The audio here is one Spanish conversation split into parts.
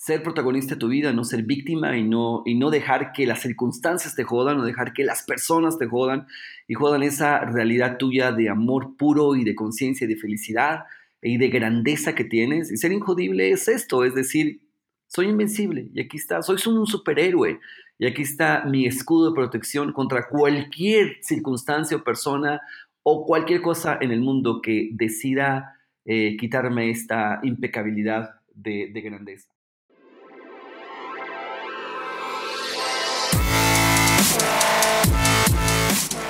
ser protagonista de tu vida, no ser víctima y no, y no dejar que las circunstancias te jodan, no dejar que las personas te jodan y jodan esa realidad tuya de amor puro y de conciencia y de felicidad y de grandeza que tienes. Y ser injodible es esto, es decir, soy invencible y aquí está, soy un superhéroe y aquí está mi escudo de protección contra cualquier circunstancia o persona o cualquier cosa en el mundo que decida eh, quitarme esta impecabilidad de grandeza.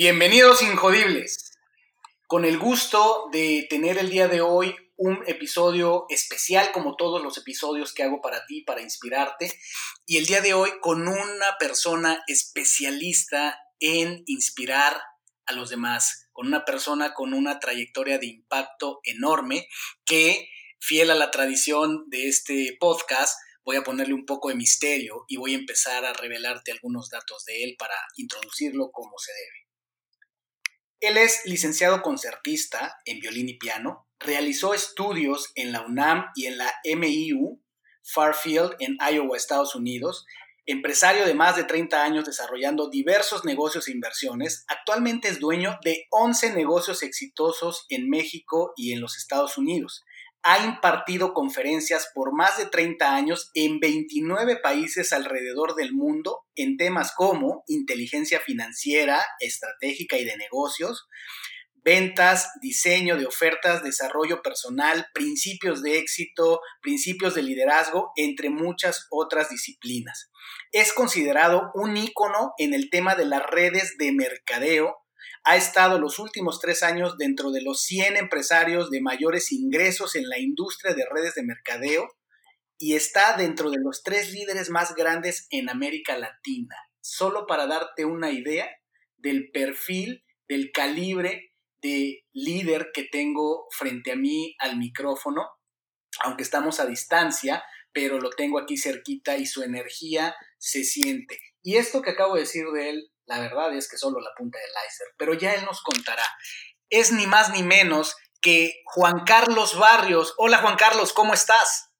Bienvenidos Injodibles. Con el gusto de tener el día de hoy un episodio especial como todos los episodios que hago para ti, para inspirarte. Y el día de hoy con una persona especialista en inspirar a los demás, con una persona con una trayectoria de impacto enorme que, fiel a la tradición de este podcast, voy a ponerle un poco de misterio y voy a empezar a revelarte algunos datos de él para introducirlo como se debe. Él es licenciado concertista en violín y piano, realizó estudios en la UNAM y en la MIU, Farfield, en Iowa, Estados Unidos, empresario de más de 30 años desarrollando diversos negocios e inversiones, actualmente es dueño de 11 negocios exitosos en México y en los Estados Unidos ha impartido conferencias por más de 30 años en 29 países alrededor del mundo en temas como inteligencia financiera, estratégica y de negocios, ventas, diseño de ofertas, desarrollo personal, principios de éxito, principios de liderazgo, entre muchas otras disciplinas. Es considerado un ícono en el tema de las redes de mercadeo, ha estado los últimos tres años dentro de los 100 empresarios de mayores ingresos en la industria de redes de mercadeo y está dentro de los tres líderes más grandes en América Latina. Solo para darte una idea del perfil, del calibre de líder que tengo frente a mí al micrófono, aunque estamos a distancia, pero lo tengo aquí cerquita y su energía se siente. Y esto que acabo de decir de él la verdad es que solo la punta del iceberg, pero ya él nos contará. Es ni más ni menos que Juan Carlos Barrios. Hola Juan Carlos, ¿cómo estás?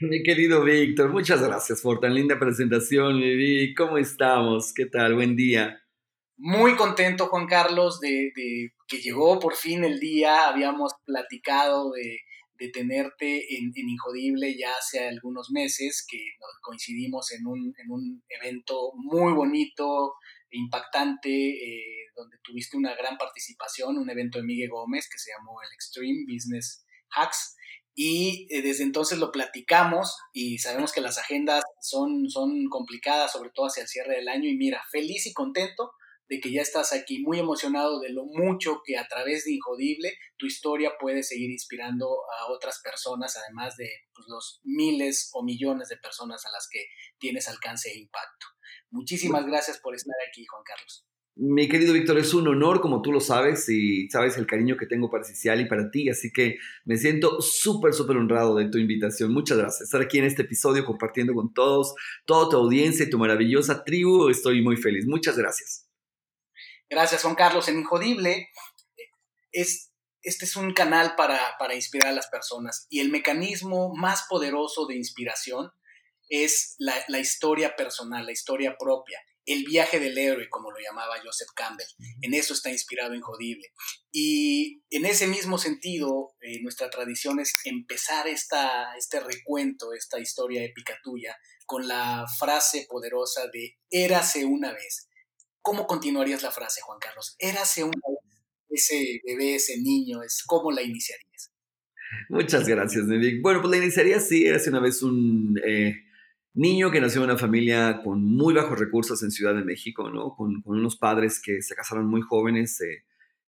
Mi querido Víctor, muchas gracias por tan linda presentación, mi ¿Cómo estamos? ¿Qué tal? Buen día. Muy contento, Juan Carlos, de, que llegó por fin el día. Habíamos platicado de, tenerte en, Injodible ya hace algunos meses, que coincidimos en un, en un evento muy bonito, impactante, eh, donde tuviste una gran participación, un evento de Miguel Gómez que se llamó el Extreme Business Hacks. Y eh, desde entonces lo platicamos y sabemos que las agendas son, son complicadas, sobre todo hacia el cierre del año. Y mira, feliz y contento de que ya estás aquí, muy emocionado de lo mucho que a través de Injodible tu historia puede seguir inspirando a otras personas, además de pues, los miles o millones de personas a las que tienes alcance e impacto. Muchísimas gracias por estar aquí, Juan Carlos. Mi querido Víctor, es un honor, como tú lo sabes, y sabes el cariño que tengo para Cicial y para ti, así que me siento súper, súper honrado de tu invitación. Muchas gracias. Estar aquí en este episodio compartiendo con todos, toda tu audiencia y tu maravillosa tribu, estoy muy feliz. Muchas gracias. Gracias, Juan Carlos. En Injodible, es, este es un canal para, para inspirar a las personas y el mecanismo más poderoso de inspiración es la, historia personal, la historia propia, el viaje del héroe, como lo llamaba Joseph Campbell. En eso está inspirado Injodible. Y en ese mismo sentido, eh, nuestra tradición es empezar esta, este recuento, esta historia épica tuya, con la frase poderosa de érase una vez. ¿Cómo continuarías la frase, Juan Carlos? Érase una vez. Ese bebé, ese niño, es ¿cómo la iniciarías? Muchas gracias, Nevik. Bueno, pues la iniciaría sí, érase una vez un... Eh, niño que nació en una familia con muy bajos recursos en Ciudad de México, ¿no? Con, unos padres que se casaron muy jóvenes, eh,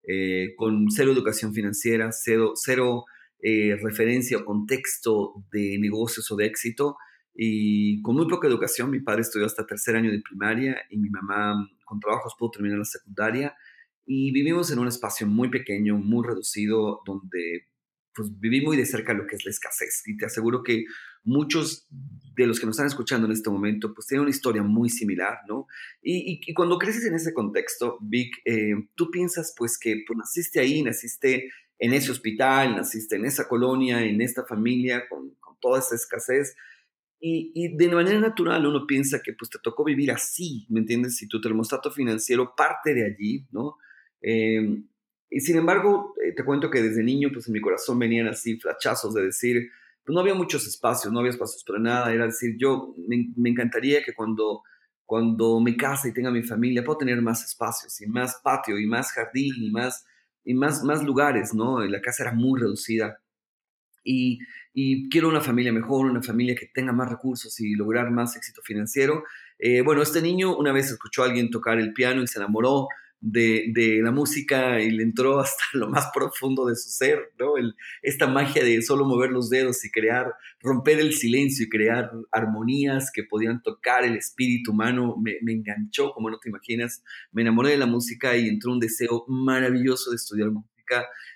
eh, con cero educación financiera, cero, eh, referencia o contexto de negocios o de éxito. y con muy poca educación. Mi padre estudió hasta tercer año de primaria y mi mamá con trabajos pudo terminar la secundaria. Y vivimos en un espacio muy pequeño, muy reducido, donde pues viví muy de cerca lo que es la escasez. Y te aseguro que muchos de los que nos están escuchando en este momento, pues tienen una historia muy similar, ¿no? Y, y, cuando creces en ese contexto, Vic, eh, tú piensas pues que pues, naciste ahí, naciste en ese hospital, naciste en esa colonia, en esta familia, con, con toda esa escasez. Y, y, de manera natural uno piensa que pues te tocó vivir así, ¿me entiendes? Si tu termostato financiero parte de allí, ¿no? Eh, y sin embargo, eh, te cuento que desde niño, pues en mi corazón venían así flachazos de decir, pues no había muchos espacios, no había espacios para nada, era decir, yo me, me encantaría que cuando, cuando me case y tenga mi familia, puedo tener más espacios y más patio y más jardín y más, y más, más lugares, ¿no? La casa era muy reducida. Y, y, quiero una familia mejor, una familia que tenga más recursos y lograr más éxito financiero. Eh, bueno, este niño una vez escuchó a alguien tocar el piano y se enamoró, de, la música y le entró hasta lo más profundo de su ser, ¿no? esta magia de solo mover los dedos y crear, romper el silencio y crear armonías que podían tocar el espíritu humano, me, me enganchó, como no te imaginas, me enamoré de la música y entró un deseo maravilloso de estudiar música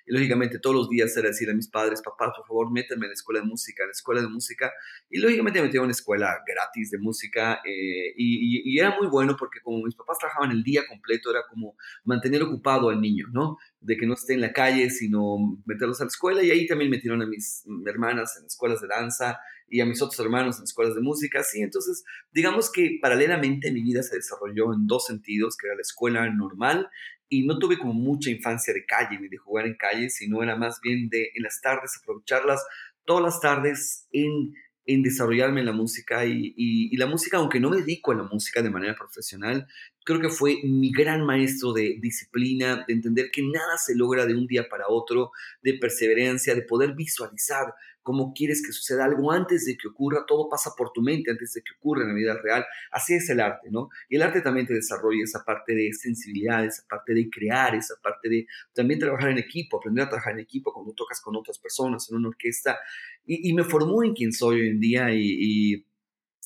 y lógicamente todos los días era decir a mis padres, papá, por favor, métanme en la escuela de música, en la escuela de música. Y lógicamente me metí en una escuela gratis de música eh, y, era muy bueno porque como mis papás trabajaban el día completo, era como mantener ocupado al niño, ¿no? De que no esté en la calle, sino meterlos a la escuela. Y ahí también metieron a mis hermanas en escuelas de danza y a mis otros hermanos en escuelas de música, sí, entonces digamos que paralelamente mi vida se desarrolló en dos sentidos, que era la escuela normal y no tuve como mucha infancia de calle ni de jugar en calle, sino era más bien de en las tardes aprovecharlas todas las tardes en, en desarrollarme en la música y, y, la música, aunque no me dedico a la música de manera profesional, creo que fue mi gran maestro de disciplina, de entender que nada se logra de un día para otro, de perseverancia, de poder visualizar cómo quieres que suceda algo antes de que ocurra, todo pasa por tu mente antes de que ocurra en la vida real. Así es el arte, ¿no? Y el arte también te desarrolla esa parte de sensibilidad, esa parte de crear, esa parte de también trabajar en equipo, aprender a trabajar en equipo cuando tocas con otras personas en una orquesta. Y, me formó en quien soy hoy en día y,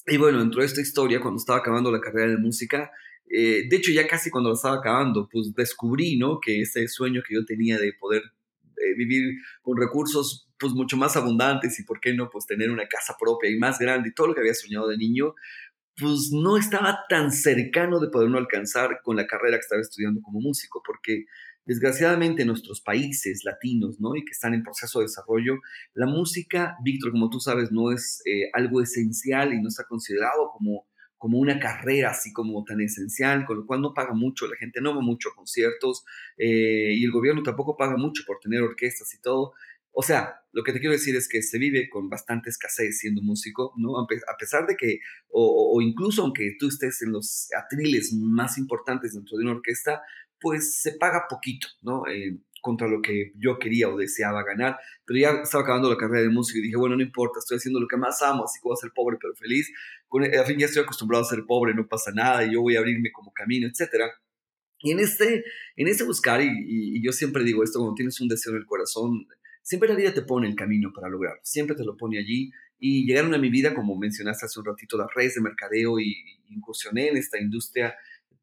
y, bueno, dentro de esta historia, cuando estaba acabando la carrera de música, eh, de hecho, ya casi cuando lo estaba acabando, pues descubrí, ¿no? Que ese sueño que yo tenía de poder eh, vivir con recursos pues mucho más abundantes y por qué no pues tener una casa propia y más grande y todo lo que había soñado de niño, pues no estaba tan cercano de poderlo alcanzar con la carrera que estaba estudiando como músico, porque desgraciadamente en nuestros países latinos, ¿no? Y que están en proceso de desarrollo, la música, Víctor, como tú sabes, no es eh, algo esencial y no está considerado como como una carrera así como tan esencial, con lo cual no paga mucho, la gente no va mucho a conciertos eh, y el gobierno tampoco paga mucho por tener orquestas y todo. O sea, lo que te quiero decir es que se vive con bastante escasez siendo músico, ¿no? A pesar de que, o, incluso aunque tú estés en los atriles más importantes dentro de una orquesta, pues se paga poquito, ¿no? Eh, contra lo que yo quería o deseaba ganar, pero ya estaba acabando la carrera de músico y dije, bueno, no importa, estoy haciendo lo que más amo, así que voy a ser pobre pero feliz, con, al fin ya estoy acostumbrado a ser pobre, no pasa nada, y yo voy a abrirme como camino, etcétera. Y en este, en este buscar, y, yo siempre digo esto, cuando tienes un deseo en el corazón, siempre la vida te pone el camino para lograrlo, siempre te lo pone allí. Y llegaron a mi vida, como mencionaste hace un ratito, las redes de mercadeo y incursioné en esta industria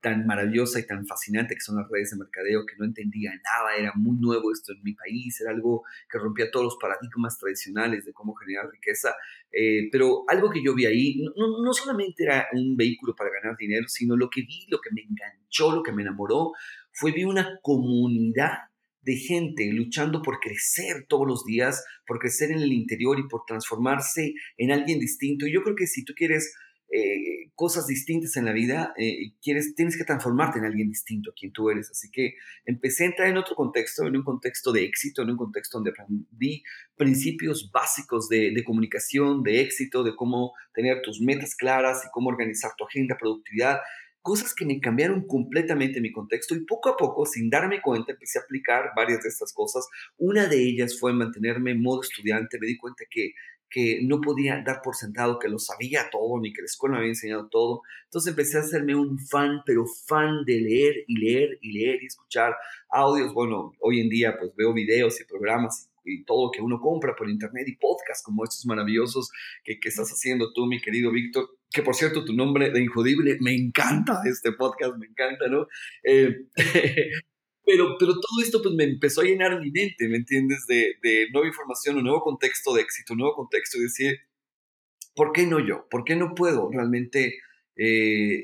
tan maravillosa y tan fascinante que son las redes de mercadeo, que no entendía nada, era muy nuevo esto en mi país, era algo que rompía todos los paradigmas tradicionales de cómo generar riqueza, eh, pero algo que yo vi ahí no, no solamente era un vehículo para ganar dinero, sino lo que vi, lo que me enganchó, lo que me enamoró, fue vi una comunidad de gente luchando por crecer todos los días, por crecer en el interior y por transformarse en alguien distinto. Y yo creo que si tú quieres eh, cosas distintas en la vida, eh, quieres, tienes que transformarte en alguien distinto a quien tú eres. Así que empecé a entrar en otro contexto, en un contexto de éxito, en un contexto donde aprendí principios básicos de, de comunicación, de éxito, de cómo tener tus metas claras y cómo organizar tu agenda, productividad cosas que me cambiaron completamente mi contexto y poco a poco, sin darme cuenta, empecé a aplicar varias de estas cosas. Una de ellas fue mantenerme en modo estudiante. Me di cuenta que que no podía dar por sentado que lo sabía todo, ni que la escuela me había enseñado todo. Entonces empecé a hacerme un fan, pero fan de leer y leer y leer y escuchar audios. Bueno, hoy en día pues veo videos y programas y todo lo que uno compra por internet y podcasts como estos maravillosos que, que estás haciendo tú, mi querido Víctor, que por cierto tu nombre de Injodible, me encanta este podcast, me encanta, ¿no? Eh, pero, pero todo esto pues me empezó a llenar mi mente, ¿me entiendes? De, de nueva información, un nuevo contexto de éxito, un nuevo contexto y decir, ¿por qué no yo? ¿Por qué no puedo realmente eh,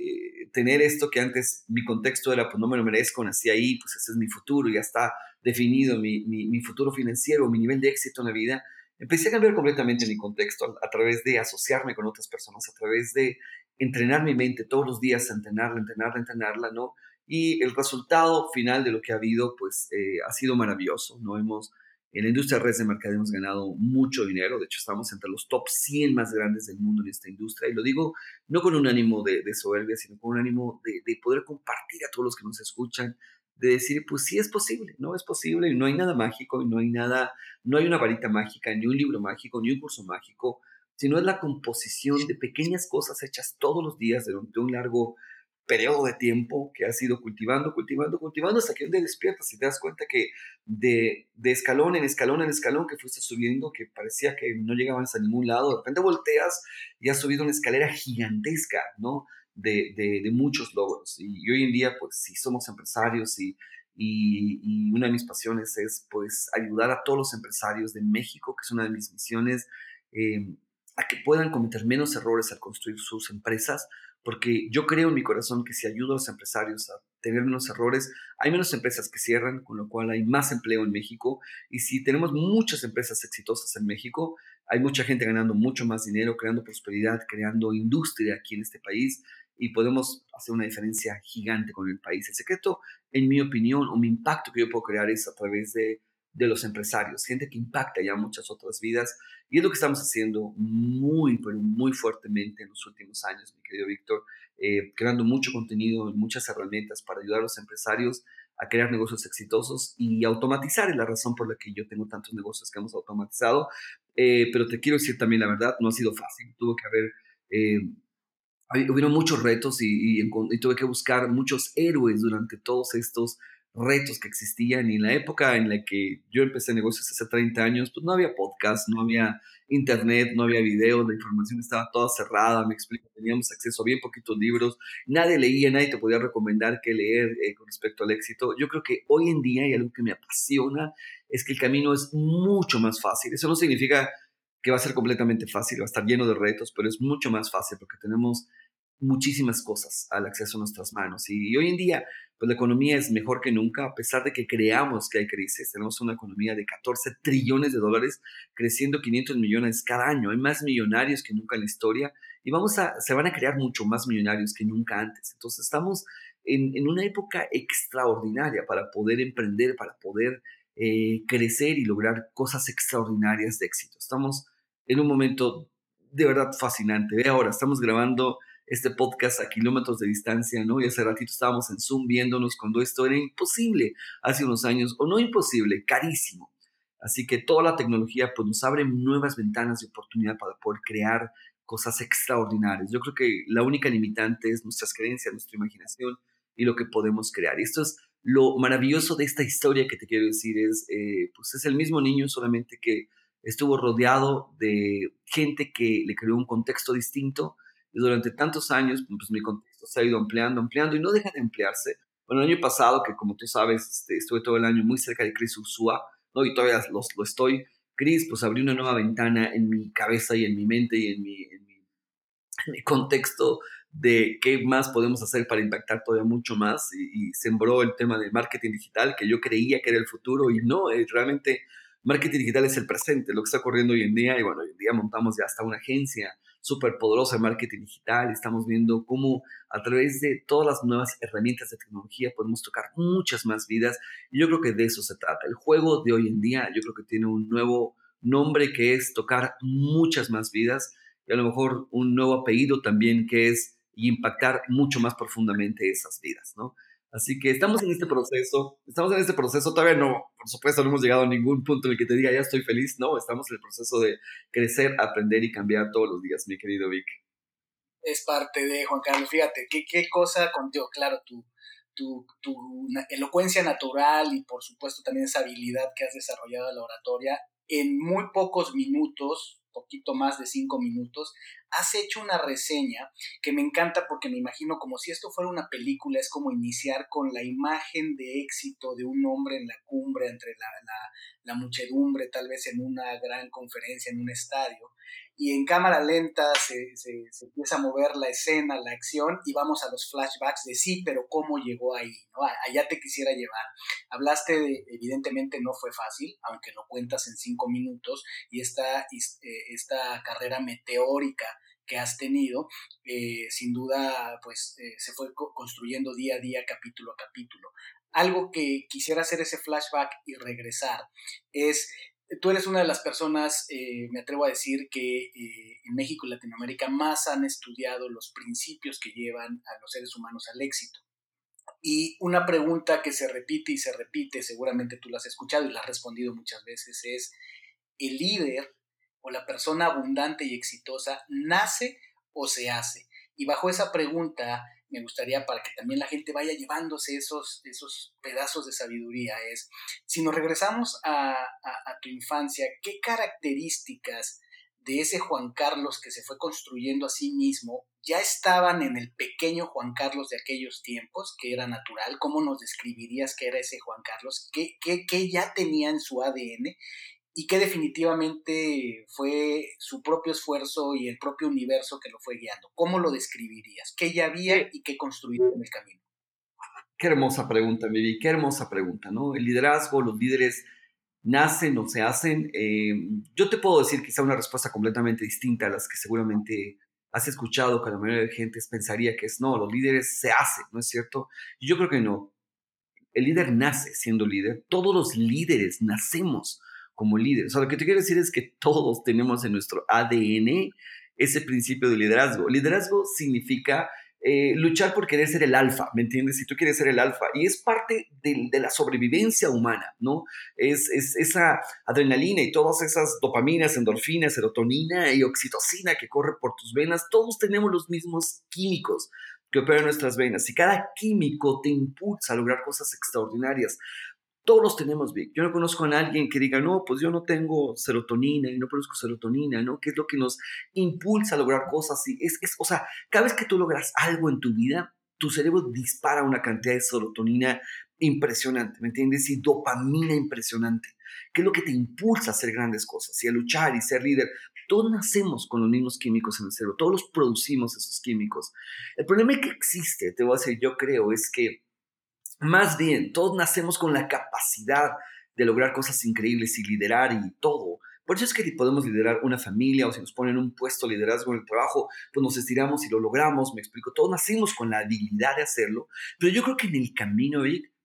tener esto que antes mi contexto era, pues no me lo merezco, nací ahí, pues ese es mi futuro, ya está definido mi, mi, futuro financiero, mi nivel de éxito en la vida? Empecé a cambiar completamente mi contexto a, través de asociarme con otras personas, a través de entrenar mi mente todos los días, entrenarla, entrenarla, entrenarla, ¿no? Y el resultado final de lo que ha habido, pues eh, ha sido maravilloso, ¿no? Hemos en la industria de redes de mercado hemos ganado mucho dinero, de hecho estamos entre los top 100 más grandes del mundo en esta industria y lo digo no con un ánimo de, soberbia, sino con un ánimo de, de, poder compartir a todos los que nos escuchan, de decir, pues sí es posible, no es posible y no hay nada mágico y no hay nada, no hay una varita mágica, ni un libro mágico, ni un curso mágico, sino es la composición de pequeñas cosas hechas todos los días durante un largo periodo de tiempo que has ido cultivando, cultivando, cultivando hasta que un día despiertas y te das cuenta que de, de, escalón en escalón en escalón que fuiste subiendo, que parecía que no llegabas a ningún lado, de repente volteas y has subido una escalera gigantesca, ¿no? De, de, muchos logros. Y, hoy en día, pues sí somos empresarios y, y, una de mis pasiones es pues ayudar a todos los empresarios de México, que es una de mis misiones, eh, a que puedan cometer menos errores al construir sus empresas, porque yo creo en mi corazón que si ayudo a los empresarios a tener menos errores, hay menos empresas que cierran, con lo cual hay más empleo en México. Y si tenemos muchas empresas exitosas en México, hay mucha gente ganando mucho más dinero, creando prosperidad, creando industria aquí en este país y podemos hacer una diferencia gigante con el país. El secreto, en mi opinión, o mi impacto que yo puedo crear es a través de de los empresarios, gente que impacta ya muchas otras vidas. Y es lo que estamos haciendo muy, pero muy fuertemente en los últimos años, mi querido Víctor, eh, creando mucho contenido, muchas herramientas para ayudar a los empresarios a crear negocios exitosos y automatizar es la razón por la que yo tengo tantos negocios que hemos automatizado. Eh, pero te quiero decir también la verdad, no ha sido fácil, tuvo que haber... Eh, hubieron muchos retos y, y, tuve que buscar muchos héroes durante todos estos retos que existían y en la época en la que yo empecé negocios hace 30 años, pues no había podcast, no había internet, no había videos, la información estaba toda cerrada, me explico, teníamos acceso a bien poquitos libros, nadie leía, nadie te podía recomendar qué leer eh, con respecto al éxito. Yo creo que hoy en día, y algo que me apasiona, es que el camino es mucho más fácil. Eso no significa que va a ser completamente fácil, va a estar lleno de retos, pero es mucho más fácil porque tenemos muchísimas cosas al acceso a nuestras manos. Y, hoy en día, pues la economía es mejor que nunca, a pesar de que creamos que hay crisis. Tenemos una economía de 14 trillones de dólares, creciendo 500 millones cada año. Hay más millonarios que nunca en la historia y vamos a, se van a crear mucho más millonarios que nunca antes. Entonces estamos en, una época extraordinaria para poder emprender, para poder eh, crecer y lograr cosas extraordinarias de éxito. Estamos en un momento de verdad fascinante. Ve ahora, estamos grabando este podcast a kilómetros de distancia, ¿no? Y hace ratito estábamos en Zoom viéndonos cuando esto era imposible hace unos años, o no imposible, carísimo. Así que toda la tecnología pues, nos abre nuevas ventanas de oportunidad para poder crear cosas extraordinarias. Yo creo que la única limitante es nuestras creencias, nuestra imaginación y lo que podemos crear. Y esto es lo maravilloso de esta historia que te quiero decir, es, eh, pues es el mismo niño, solamente que estuvo rodeado de gente que le creó un contexto distinto, y durante tantos años, pues mi contexto se ha ido ampliando, ampliando y no deja de emplearse. Bueno, el año pasado, que como tú sabes, este, estuve todo el año muy cerca de Chris Ursúa, ¿no? Y todavía lo, lo estoy. Chris, pues abrió una nueva ventana en mi cabeza y en mi mente y en mi, en mi, en mi contexto de qué más podemos hacer para impactar todavía mucho más y, sembró el tema del marketing digital que yo creía que era el futuro y no, es realmente marketing digital es el presente, lo que está ocurriendo hoy en día y bueno, hoy en día montamos ya hasta una agencia súper poderosa de marketing digital. Estamos viendo cómo a través de todas las nuevas herramientas de tecnología podemos tocar muchas más vidas. Y yo creo que de eso se trata. El juego de hoy en día yo creo que tiene un nuevo nombre que es tocar muchas más vidas y a lo mejor un nuevo apellido también que es impactar mucho más profundamente esas vidas, ¿no? Así que estamos en este proceso, estamos en este proceso, todavía no, por supuesto, no hemos llegado a ningún punto en el que te diga ya estoy feliz, no, estamos en el proceso de crecer, aprender y cambiar todos los días, mi querido Vic. Es parte de Juan Carlos, fíjate, qué, qué cosa contigo, claro, tu, tu, tu elocuencia natural y por supuesto también esa habilidad que has desarrollado en la oratoria en muy pocos minutos, poquito más de cinco minutos, has hecho una reseña que me encanta porque me imagino como si esto fuera una película, es como iniciar con la imagen de éxito de un hombre en la cumbre entre la, muchedumbre, tal vez en una gran conferencia, en un estadio, y en cámara lenta se, se, empieza a mover la escena, la acción, y vamos a los flashbacks de sí, pero cómo llegó ahí, ¿no? Allá te quisiera llevar. Hablaste de, evidentemente no fue fácil, aunque lo cuentas en cinco minutos, y esta, eh, esta carrera meteórica que has tenido, eh, sin duda, pues eh, se fue construyendo día a día, capítulo a capítulo. Algo que quisiera hacer ese flashback y regresar es tú eres una de las personas, eh, me atrevo a decir, que eh, en México y Latinoamérica más han estudiado los principios que llevan a los seres humanos al éxito. Y una pregunta que se repite y se repite, seguramente tú la has escuchado y la has respondido muchas veces, es, ¿el líder o la persona abundante y exitosa nace o se hace? Y bajo esa pregunta, me gustaría para que también la gente vaya llevándose esos, esos pedazos de sabiduría es, si nos regresamos a, tu infancia, ¿qué características de ese Juan Carlos que se fue construyendo a sí mismo ya estaban en el pequeño Juan Carlos de aquellos tiempos, que era natural? ¿Cómo nos describirías que era ese Juan Carlos? ¿Qué, qué, qué ya tenía en su ADN? Y que definitivamente fue su propio esfuerzo y el propio universo que lo fue guiando. ¿Cómo lo describirías? ¿Qué ya había y qué construyó en el camino? Qué hermosa pregunta, Vivi, qué hermosa pregunta, ¿no? El liderazgo, los líderes nacen o se hacen. Eh, yo te puedo decir quizá una respuesta completamente distinta a las que seguramente has escuchado que la mayoría de gente pensaría que es no, los líderes se hacen, ¿no es cierto? Y yo creo que no. El líder nace siendo líder. Todos los líderes nacemos como líder. O sea, lo que te quiero decir es que todos tenemos en nuestro ADN ese principio de liderazgo. Liderazgo significa eh, luchar por querer ser el alfa, ¿me entiendes? Si tú quieres ser el alfa, y es parte de, de la sobrevivencia humana, ¿no? Es, es, esa adrenalina y todas esas dopaminas, endorfinas, serotonina y oxitocina que corre por tus venas, todos tenemos los mismos químicos que operan nuestras venas y cada químico te impulsa a lograr cosas extraordinarias. Todos los tenemos, Vic. Yo no conozco a alguien que diga, no, pues yo no tengo serotonina y no produzco serotonina, ¿no? ¿Qué es lo que nos impulsa a lograr cosas? Y es, es, o sea, cada vez que tú logras algo en tu vida, tu cerebro dispara una cantidad de serotonina impresionante, ¿me entiendes? Y dopamina impresionante. ¿Qué es lo que te impulsa a hacer grandes cosas y a luchar y ser líder? Todos nacemos con los mismos químicos en el cerebro, todos los producimos esos químicos. El problema que existe, te voy a decir, yo creo, es que más bien, todos nacemos con la capacidad de lograr cosas increíbles y liderar y todo. Por eso es que podemos liderar una familia o si nos ponen un puesto de liderazgo en el trabajo, pues nos estiramos y lo logramos, me explico. Todos nacimos con la habilidad de hacerlo, pero yo creo que en el camino,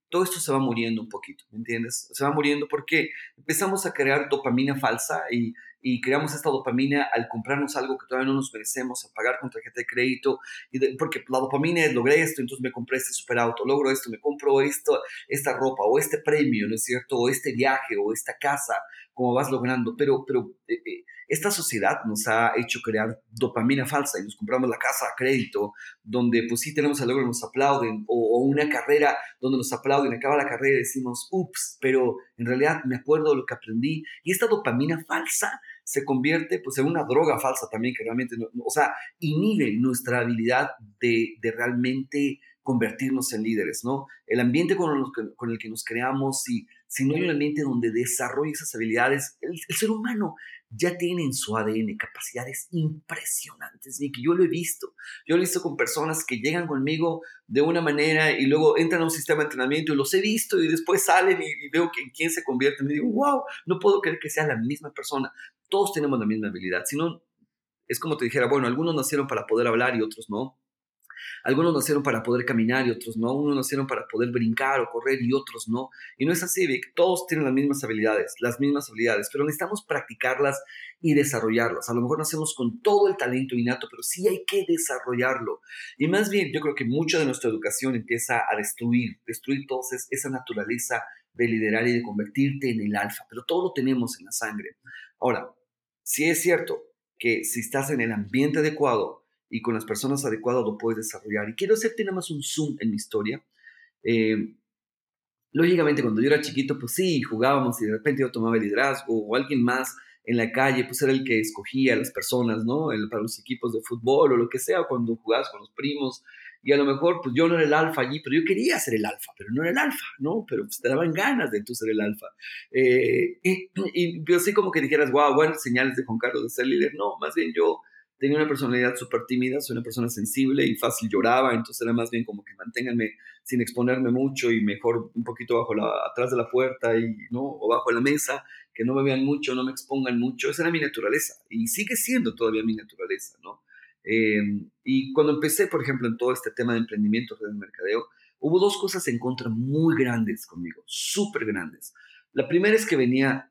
todo esto se va muriendo un poquito, ¿me entiendes? Se va muriendo porque empezamos a crear dopamina falsa y y creamos esta dopamina al comprarnos algo que todavía no nos merecemos, a pagar con tarjeta de crédito, y porque la dopamina es logré esto, entonces me compré este superauto, logro esto, me compro esto, esta ropa, o este premio, ¿no es cierto? O este viaje, o esta casa, como vas logrando, pero, pero eh, eh, esta sociedad nos ha hecho crear dopamina falsa y nos compramos la casa a crédito, donde pues sí tenemos el logro, nos aplauden, o, o una carrera donde nos aplauden, acaba la carrera y decimos, ups, pero en realidad me acuerdo de lo que aprendí, y esta dopamina falsa se convierte pues en una droga falsa también que realmente, o sea, inhibe nuestra habilidad de, de realmente convertirnos en líderes, ¿no? El ambiente con, con, el que nos creamos, si, si no hay un ambiente donde desarrolle esas habilidades, el, ser humano ya tiene en su ADN capacidades impresionantes, que yo lo he visto. Yo lo he visto con personas que llegan conmigo de una manera y luego entran a un sistema de entrenamiento y los he visto y después salen y, veo que en quién se convierte y digo, wow, no puedo creer que sea la misma persona. Todos tenemos la misma habilidad. Si no, es como te dijera, bueno, algunos nacieron para poder hablar y otros no. Algunos nacieron para poder caminar y otros no. Unos nacieron para poder brincar o correr y otros no. Y no es así, Vic. Todos tienen las mismas habilidades, las mismas habilidades, pero necesitamos practicarlas y desarrollarlas. A lo mejor nacemos con todo el talento innato, pero sí hay que desarrollarlo. Y más bien, yo creo que mucha de nuestra educación empieza a destruir, destruir toda esa naturaleza de liderar y de convertirte en el alfa, pero todo lo tenemos en la sangre. Ahora, si es cierto que si estás en el ambiente adecuado, y con las personas adecuadas lo puedes desarrollar. Y quiero hacerte nada más un zoom en mi historia. Eh, lógicamente cuando yo era chiquito, pues sí, jugábamos y de repente yo tomaba el liderazgo o alguien más en la calle, pues era el que escogía a las personas, ¿no? El, para los equipos de fútbol o lo que sea, cuando jugabas con los primos. Y a lo mejor, pues yo no era el alfa allí, pero yo quería ser el alfa, pero no era el alfa, ¿no? Pero pues te daban ganas de tú ser el alfa. Eh, y, y, pero así como que dijeras, wow, buenas señales de Juan Carlos de ser líder. No, más bien yo tenía una personalidad súper tímida, soy una persona sensible y fácil lloraba, entonces era más bien como que manténganme sin exponerme mucho y mejor un poquito bajo la, atrás de la puerta y, ¿no? o bajo la mesa, que no me vean mucho, no me expongan mucho, esa era mi naturaleza y sigue siendo todavía mi naturaleza, ¿no? Eh, y cuando empecé, por ejemplo, en todo este tema de emprendimiento, de mercadeo, hubo dos cosas en contra muy grandes conmigo, súper grandes. La primera es que venía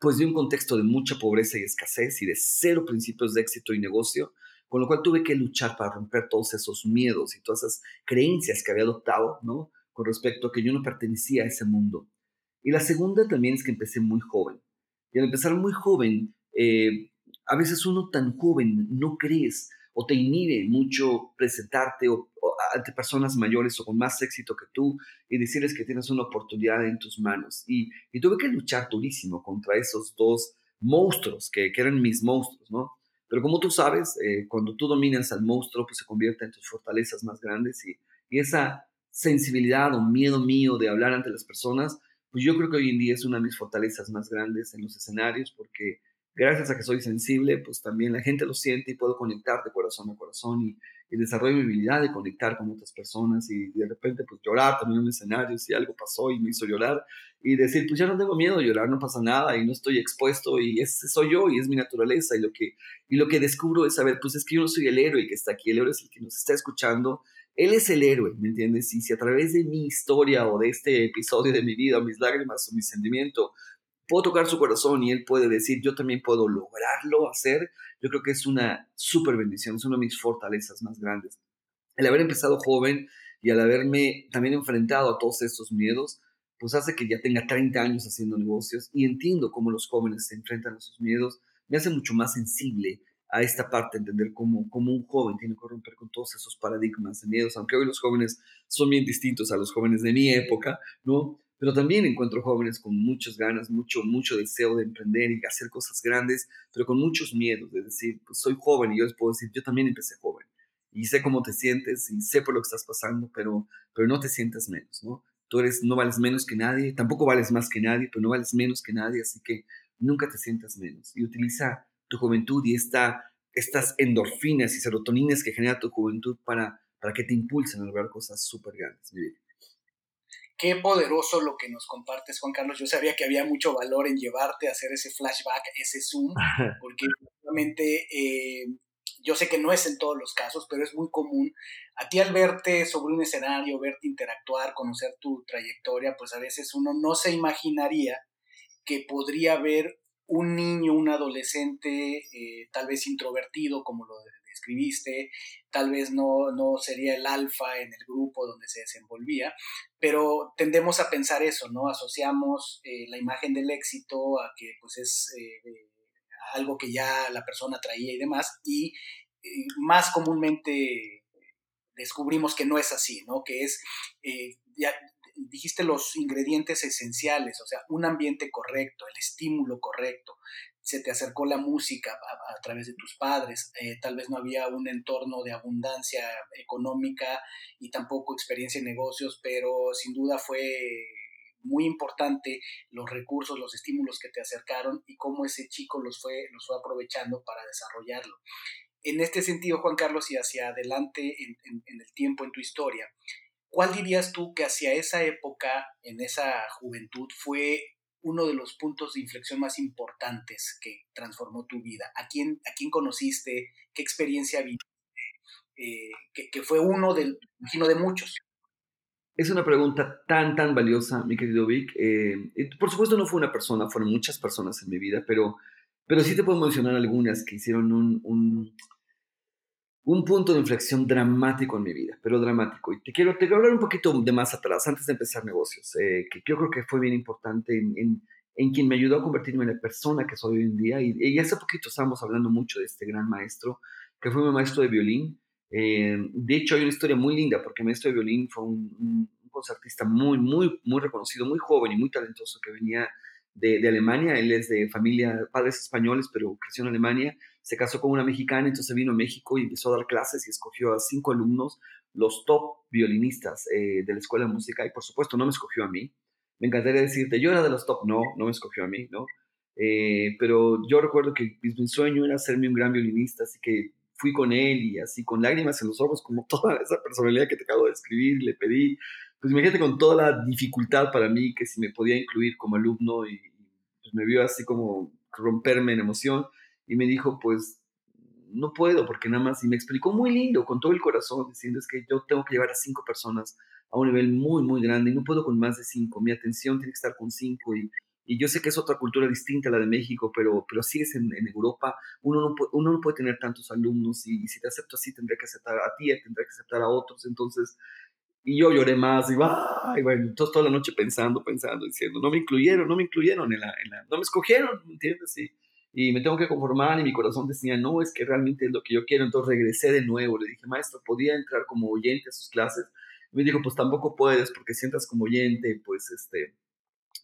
pues de un contexto de mucha pobreza y escasez y de cero principios de éxito y negocio, con lo cual tuve que luchar para romper todos esos miedos y todas esas creencias que había adoptado, ¿no? Con respecto a que yo no pertenecía a ese mundo. Y la segunda también es que empecé muy joven. Y al empezar muy joven, eh, a veces uno tan joven no crees o te inhibe mucho presentarte o, ante personas mayores o con más éxito que tú y decirles que tienes una oportunidad en tus manos. Y, tuve que luchar durísimo contra esos dos monstruos que, eran mis monstruos, ¿no? Pero como tú sabes, eh, cuando tú dominas al monstruo, pues se convierte en tus fortalezas más grandes y, y esa sensibilidad o miedo mío de hablar ante las personas, pues yo creo que hoy en día es una de mis fortalezas más grandes en los escenarios porque gracias a que soy sensible, pues también la gente lo siente y puedo conectar de corazón a corazón y, desarrollo mi habilidad de conectar con otras personas y de repente pues llorar también en un escenario si algo pasó y me hizo llorar y decir pues ya no tengo miedo llorar, no pasa nada y no estoy expuesto y ese soy yo y es mi naturaleza y lo que, y lo que descubro es saber pues es que yo no soy el héroe que está aquí, el héroe es el que nos está escuchando él es el héroe, ¿me entiendes? Y si a través de mi historia o de este episodio de mi vida, mis lágrimas o mi sentimiento, puedo tocar su corazón y él puede decir, yo también puedo lograrlo hacer, yo creo que es una súper bendición, es una de mis fortalezas más grandes. El haber empezado joven y al haberme también enfrentado a todos estos miedos, pues hace que ya tenga 30 años haciendo negocios y entiendo cómo los jóvenes se enfrentan a sus miedos, me hace mucho más sensible a esta parte, entender cómo, cómo un joven tiene que romper con todos esos paradigmas de miedos, aunque hoy los jóvenes son bien distintos a los jóvenes de mi época, ¿no? Pero también encuentro jóvenes con muchas ganas, mucho, mucho deseo de emprender y hacer cosas grandes, pero con muchos miedos de decir, pues soy joven y yo les puedo decir, yo también empecé joven y sé cómo te sientes y sé por lo que estás pasando, pero, pero no te sientas menos, ¿no? Tú eres, no vales menos que nadie, tampoco vales más que nadie, pero no vales menos que nadie, así que nunca te sientas menos. Y utiliza tu juventud y esta, estas endorfinas y serotoninas que genera tu juventud para, para que te impulsen a lograr cosas súper grandes. Qué poderoso lo que nos compartes, Juan Carlos. Yo sabía que había mucho valor en llevarte a hacer ese flashback, ese zoom, porque realmente eh, yo sé que no es en todos los casos, pero es muy común. A ti al verte sobre un escenario, verte interactuar, conocer tu trayectoria, pues a veces uno no se imaginaría que podría haber un niño, un adolescente, eh, tal vez introvertido, como lo escribiste, tal vez no, no sería el alfa en el grupo donde se desenvolvía, pero tendemos a pensar eso, ¿no? Asociamos eh, la imagen del éxito a que pues es eh, algo que ya la persona traía y demás, y más comúnmente descubrimos que no es así, ¿no? Que es, eh, ya dijiste los ingredientes esenciales, o sea, un ambiente correcto, el estímulo correcto, se te acercó la música a, través de tus padres, eh, tal vez no había un entorno de abundancia económica y tampoco experiencia en negocios, pero sin duda fue muy importante los recursos, los estímulos que te acercaron y cómo ese chico los fue, los fue aprovechando para desarrollarlo. En este sentido, Juan Carlos, y hacia adelante en, en el tiempo, en tu historia, ¿cuál dirías tú que hacia esa época, en esa juventud, fue uno de los puntos de inflexión más importantes que transformó tu vida? ¿A quién, a quién conociste? ¿Qué experiencia viviste? Eh, que, fue uno del, imagino, de muchos. Es una pregunta tan, tan valiosa, mi querido Vic. Eh, por supuesto no fue una persona, fueron muchas personas en mi vida, pero, pero sí te puedo mencionar algunas que hicieron un, un, un punto de inflexión dramático en mi vida, pero dramático. Y te quiero, te quiero hablar un poquito de más atrás, antes de empezar negocios, eh, que yo creo que fue bien importante en, en, quien me ayudó a convertirme en la persona que soy hoy en día. Y, y hace poquito estábamos hablando mucho de este gran maestro, que fue mi maestro de violín. Eh, de hecho, hay una historia muy linda, porque mi maestro de violín fue un, un concertista muy, muy, muy reconocido, muy joven y muy talentoso que venía de, de, Alemania. Él es de familia, padres españoles, pero creció en Alemania. Se casó con una mexicana, entonces vino a México y empezó a dar clases y escogió a cinco alumnos, los top violinistas eh, de la escuela de música. Y por supuesto, no me escogió a mí. Me encantaría decirte, yo era de los top, no, no me escogió a mí, ¿no? Eh, pero yo recuerdo que mi sueño era serme un gran violinista, así que fui con él y así con lágrimas en los ojos, como toda esa personalidad que te acabo de describir, le pedí, pues imagínate con toda la dificultad para mí que si me podía incluir como alumno y pues me vio así como romperme en emoción y me dijo, pues no puedo porque nada más, y me explicó muy lindo, con todo el corazón, diciendo es que yo tengo que llevar a cinco personas a un nivel muy, muy grande y no puedo con más de cinco, mi atención tiene que estar con cinco y y yo sé que es otra cultura distinta a la de México, pero, pero sí es en, Europa, uno no, puede, uno no puede tener tantos alumnos y, si te acepto así, tendré que aceptar a ti, tendré que aceptar a otros, entonces, y yo lloré más, y, y bueno, entonces toda la noche pensando, pensando, diciendo, no me incluyeron, no me incluyeron en la, en la no me escogieron, ¿me entiendes? Y, y me tengo que conformar y mi corazón decía, no, es que realmente es lo que yo quiero, entonces regresé de nuevo, le dije, maestro, ¿podía entrar como oyente a sus clases? me dijo, pues tampoco puedes, porque si entras como oyente, pues este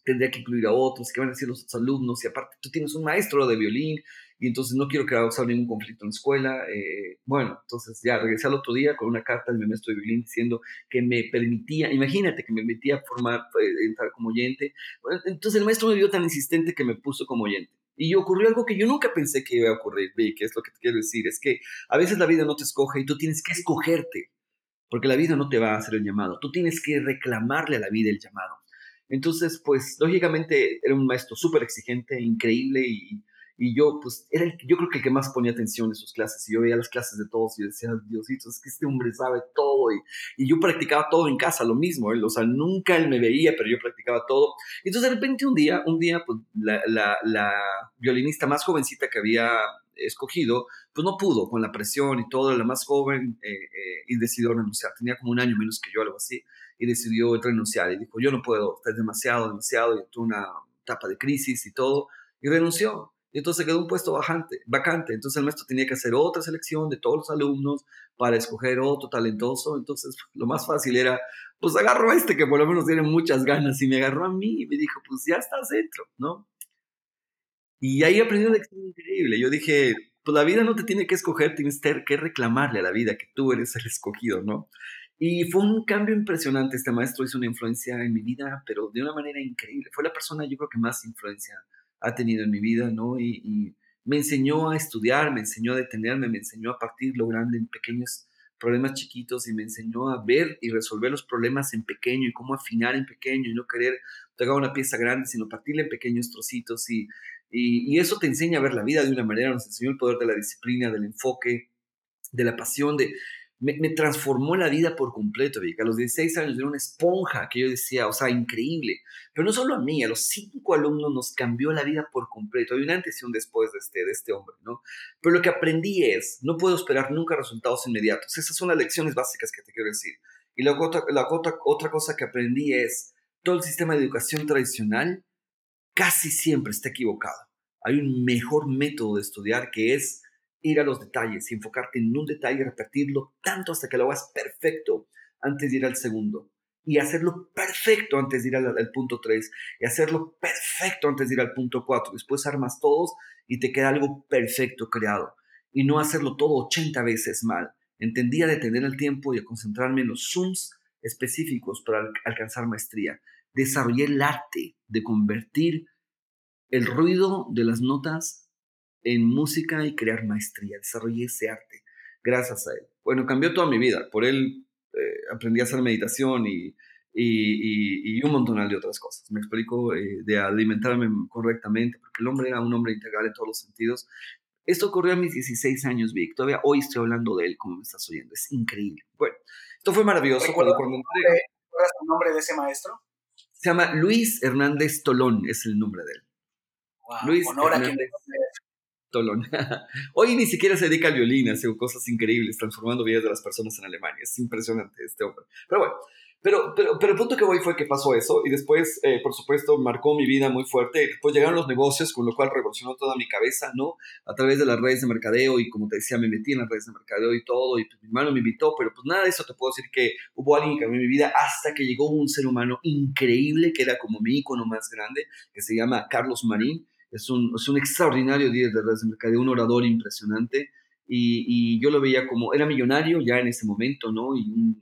tendría que incluir a otros, que van a decir los alumnos, y aparte tú tienes un maestro de violín, y entonces no quiero haya ningún conflicto en la escuela. Eh, bueno, entonces ya regresé al otro día con una carta de mi maestro de violín diciendo que me permitía, imagínate que me permitía formar, eh, entrar como oyente. entonces el maestro me vio tan insistente que me puso como oyente. Y ocurrió algo que yo nunca pensé que iba a ocurrir, que es lo que te quiero decir, es que a veces la vida no te escoge y tú tienes que escogerte, porque la vida no te va a hacer el llamado, tú tienes que reclamarle a la vida el llamado. Entonces, pues, lógicamente era un maestro súper exigente, increíble y, y yo, pues, era el, yo creo que el que más ponía atención en sus clases. Y yo veía las clases de todos y decía, Diosito, es que este hombre sabe todo. Y, y yo practicaba todo en casa, lo mismo. Él, o sea, nunca él me veía, pero yo practicaba todo. Y entonces, de repente, un día, un día, pues, la, la, la violinista más jovencita que había escogido, pues no pudo con la presión y todo, la más joven, eh, eh, y decidió renunciar. Tenía como un año menos que yo, algo así y decidió renunciar y dijo, yo no puedo, está demasiado, demasiado, y tuvo una etapa de crisis y todo, y renunció. Entonces quedó un puesto bajante, vacante. Entonces el maestro tenía que hacer otra selección de todos los alumnos para escoger otro talentoso. Entonces lo más fácil era, pues agarro a este que por lo menos tiene muchas ganas y me agarró a mí y me dijo, pues ya estás dentro, ¿no? Y ahí aprendí una lección increíble. Yo dije, pues la vida no te tiene que escoger, tienes que reclamarle a la vida que tú eres el escogido, ¿no? Y fue un cambio impresionante. Este maestro hizo una influencia en mi vida, pero de una manera increíble. Fue la persona, yo creo que más influencia ha tenido en mi vida, ¿no? Y, me enseñó a estudiar, me enseñó a detenerme, me enseñó a partir lo grande en pequeños problemas chiquitos y me enseñó a ver y resolver los problemas en pequeño y cómo afinar en pequeño y no querer pegar una pieza grande, sino partirle en pequeños trocitos. Y, y, y eso te enseña a ver la vida de una manera, nos enseñó el poder de la disciplina, del enfoque, de la pasión, de, me, transformó la vida por completo, que A los 16 años era una esponja que yo decía, o sea, increíble. Pero no solo a mí, a los cinco alumnos nos cambió la vida por completo. Hay un antes y un después de este, este hombre, ¿no? Pero lo que aprendí es, no puedo esperar nunca resultados inmediatos. Esas son las lecciones básicas que te quiero decir. Y la otra, otra cosa que aprendí es, todo el sistema de educación tradicional casi siempre está equivocado. Hay un mejor método de estudiar que es ir a los detalles y enfocarte en un detalle y repetirlo tanto hasta que lo hagas perfecto antes de ir al segundo. Y hacerlo perfecto antes de ir al, punto 3. Y hacerlo perfecto antes de ir al punto 4. Después armas todos y te queda algo perfecto creado. Y no hacerlo todo 80 veces mal. Entendía de tener el tiempo y a concentrarme en los zooms específicos para alcanzar maestría. Desarrollé el arte de convertir el ruido de las notas en música y crear maestría. Desarrollé ese arte gracias a él. Bueno, cambió toda mi vida. Por él eh, aprendí a hacer meditación y, y, un montón de otras cosas. Me explico, eh, de alimentarme correctamente, porque el hombre era un hombre integral en todos los sentidos. Esto ocurrió a mis 16 años, Vic. Todavía hoy estoy hablando de él, como me estás oyendo. Es increíble. Bueno, esto fue maravilloso. ¿Recuerdas el nombre de ese maestro? Se llama Luis Hernández Tolón, es el nombre de él. Luis Hernández. Hoy ni siquiera se dedica al violín, hace cosas increíbles, transformando vidas de las personas en Alemania. Es impresionante este hombre. Pero bueno, Pero, pero, pero el punto que voy fue que pasó eso y después, eh, por supuesto, marcó mi vida muy fuerte. Después llegaron los negocios, con lo cual revolucionó toda mi cabeza, ¿no? A través de las redes de mercadeo y como te decía, me metí en las redes de mercadeo y todo y pues, mi hermano me invitó, pero pues nada de eso te puedo decir que hubo alguien que cambió mi vida hasta que llegó un ser humano increíble que era como mi icono más grande, que se llama Carlos Marín. Es un, es un extraordinario líder de redes de mercadeo, un orador impresionante. Y, y, yo lo veía como, era millonario ya en ese momento, ¿no? Y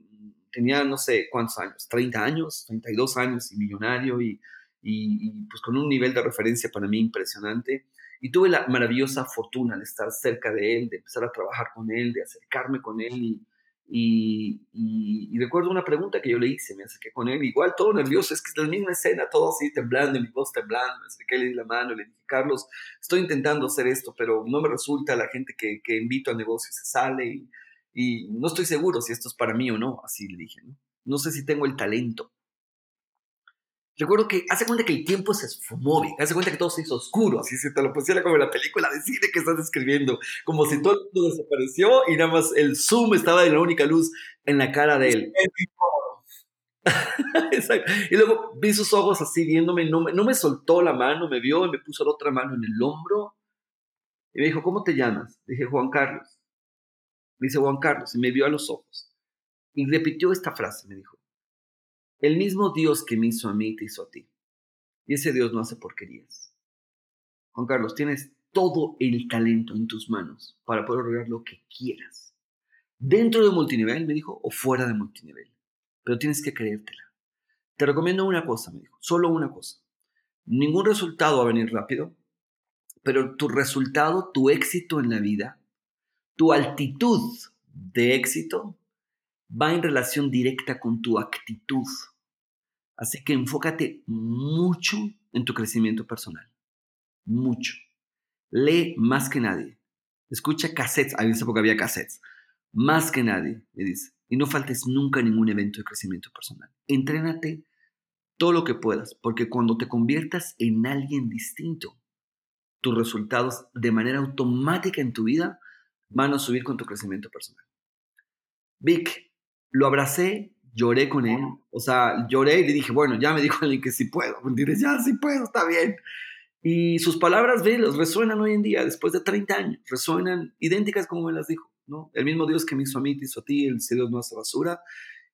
tenía no sé cuántos años, 30 años, 32 años y millonario y, y, pues con un nivel de referencia para mí impresionante. Y tuve la maravillosa fortuna de estar cerca de él, de empezar a trabajar con él, de acercarme con él y, y, recuerdo una pregunta que yo le hice, me acerqué con él, igual todo nervioso, es que es la misma escena, todo así temblando, mi voz temblando, me acerqué, le di la mano, le dije, Carlos, estoy intentando hacer esto, pero no me resulta, la gente que, que invito a negocios se sale y, y no estoy seguro si esto es para mí o no, así le dije, ¿no? No sé si tengo el talento. Recuerdo que hace cuenta que el tiempo se esfumó, hace cuenta que todo se hizo oscuro, así se te lo pusiera como en la película de cine que estás describiendo, como si todo el mundo desapareció y nada más el zoom estaba en la única luz en la cara de él. Y luego vi sus ojos así viéndome, no me, no me soltó la mano, me vio y me puso la otra mano en el hombro y me dijo, ¿cómo te llamas? Dije, Juan Carlos. Dice Juan Carlos, y me vio a los ojos. Y repitió esta frase, me dijo, el mismo Dios que me hizo a mí te hizo a ti. Y ese Dios no hace porquerías. Juan Carlos, tienes todo el talento en tus manos para poder lograr lo que quieras. Dentro de multinivel, me dijo, o fuera de multinivel. Pero tienes que creértela. Te recomiendo una cosa, me dijo, solo una cosa. Ningún resultado va a venir rápido, pero tu resultado, tu éxito en la vida, tu altitud de éxito va en relación directa con tu actitud. Así que enfócate mucho en tu crecimiento personal. Mucho. Lee más que nadie. Escucha cassettes. A esa época había cassettes. Más que nadie, me dice. Y no faltes nunca a ningún evento de crecimiento personal. Entrénate todo lo que puedas, porque cuando te conviertas en alguien distinto, tus resultados de manera automática en tu vida van a subir con tu crecimiento personal. Vic, lo abracé, lloré con él, o sea, lloré y le dije, bueno, ya me dijo alguien que sí puedo, ¿entiendes? Ya sí puedo, está bien. Y sus palabras, ve, los resuenan hoy en día, después de 30 años, resuenan idénticas como me las dijo, ¿no? El mismo Dios que me hizo a mí, te hizo a ti, el Dios no hace basura.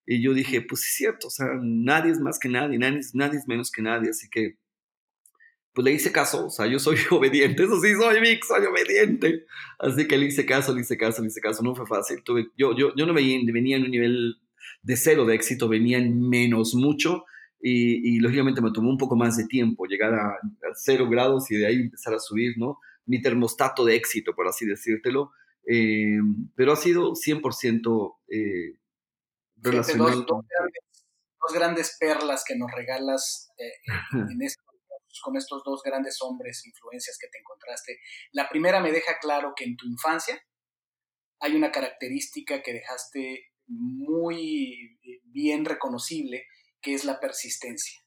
Y yo dije, pues sí es cierto, o sea, nadie es más que nadie, nadie, nadie es menos que nadie, así que pues le hice caso, o sea, yo soy obediente, eso sí, soy Vic, soy obediente. Así que le hice caso, le hice caso, le hice caso, no fue fácil. Tuve, yo, yo, yo no venía, venía en un nivel de cero de éxito, venía en menos mucho y, y lógicamente me tomó un poco más de tiempo llegar a, cero grados y de ahí empezar a subir, ¿no? Mi termostato de éxito, por así decírtelo. Eh, pero ha sido 100% eh, relacionado. Dos, dos, grandes, perlas que nos regalas eh, en con estos dos grandes hombres, influencias que te encontraste. La primera me deja claro que en tu infancia hay una característica que dejaste muy eh, bien reconocible, que es la persistencia.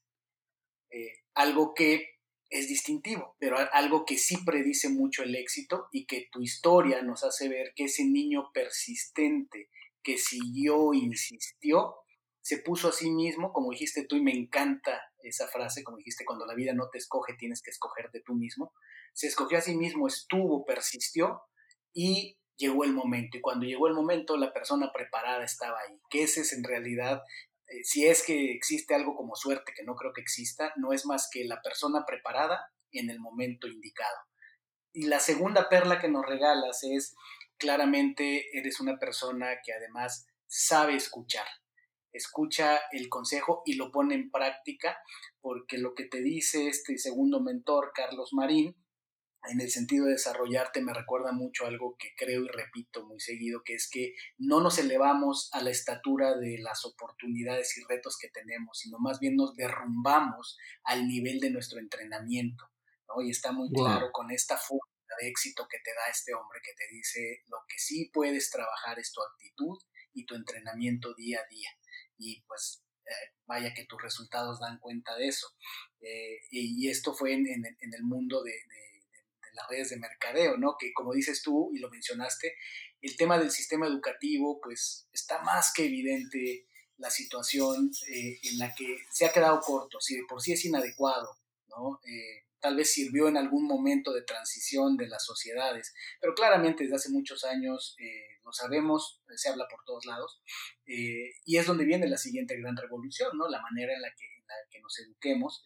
Eh, algo que es distintivo, pero algo que sí predice mucho el éxito y que tu historia nos hace ver que ese niño persistente que siguió, insistió, se puso a sí mismo, como dijiste tú, y me encanta esa frase, como dijiste, cuando la vida no te escoge, tienes que escogerte tú mismo. Se escogió a sí mismo, estuvo, persistió y llegó el momento. Y cuando llegó el momento, la persona preparada estaba ahí. Que ese es en realidad, eh, si es que existe algo como suerte, que no creo que exista, no es más que la persona preparada en el momento indicado. Y la segunda perla que nos regalas es, claramente, eres una persona que además sabe escuchar escucha el consejo y lo pone en práctica, porque lo que te dice este segundo mentor, Carlos Marín, en el sentido de desarrollarte, me recuerda mucho algo que creo y repito muy seguido, que es que no nos elevamos a la estatura de las oportunidades y retos que tenemos, sino más bien nos derrumbamos al nivel de nuestro entrenamiento. ¿no? Y está muy claro con esta forma de éxito que te da este hombre que te dice lo que sí puedes trabajar es tu actitud y tu entrenamiento día a día y pues eh, vaya que tus resultados dan cuenta de eso. Eh, y, esto fue en, el mundo de, las redes de mercadeo, ¿no? Que como dices tú y lo mencionaste, el tema del sistema educativo, pues está más que evidente la situación eh, en la que se ha quedado corto, si de por sí es inadecuado, ¿no? Eh, tal vez sirvió en algún momento de transición de las sociedades, pero claramente desde hace muchos años, eh, lo sabemos, se habla por todos lados, y es donde viene la siguiente gran revolución, ¿no? La manera en la que, en la que nos eduquemos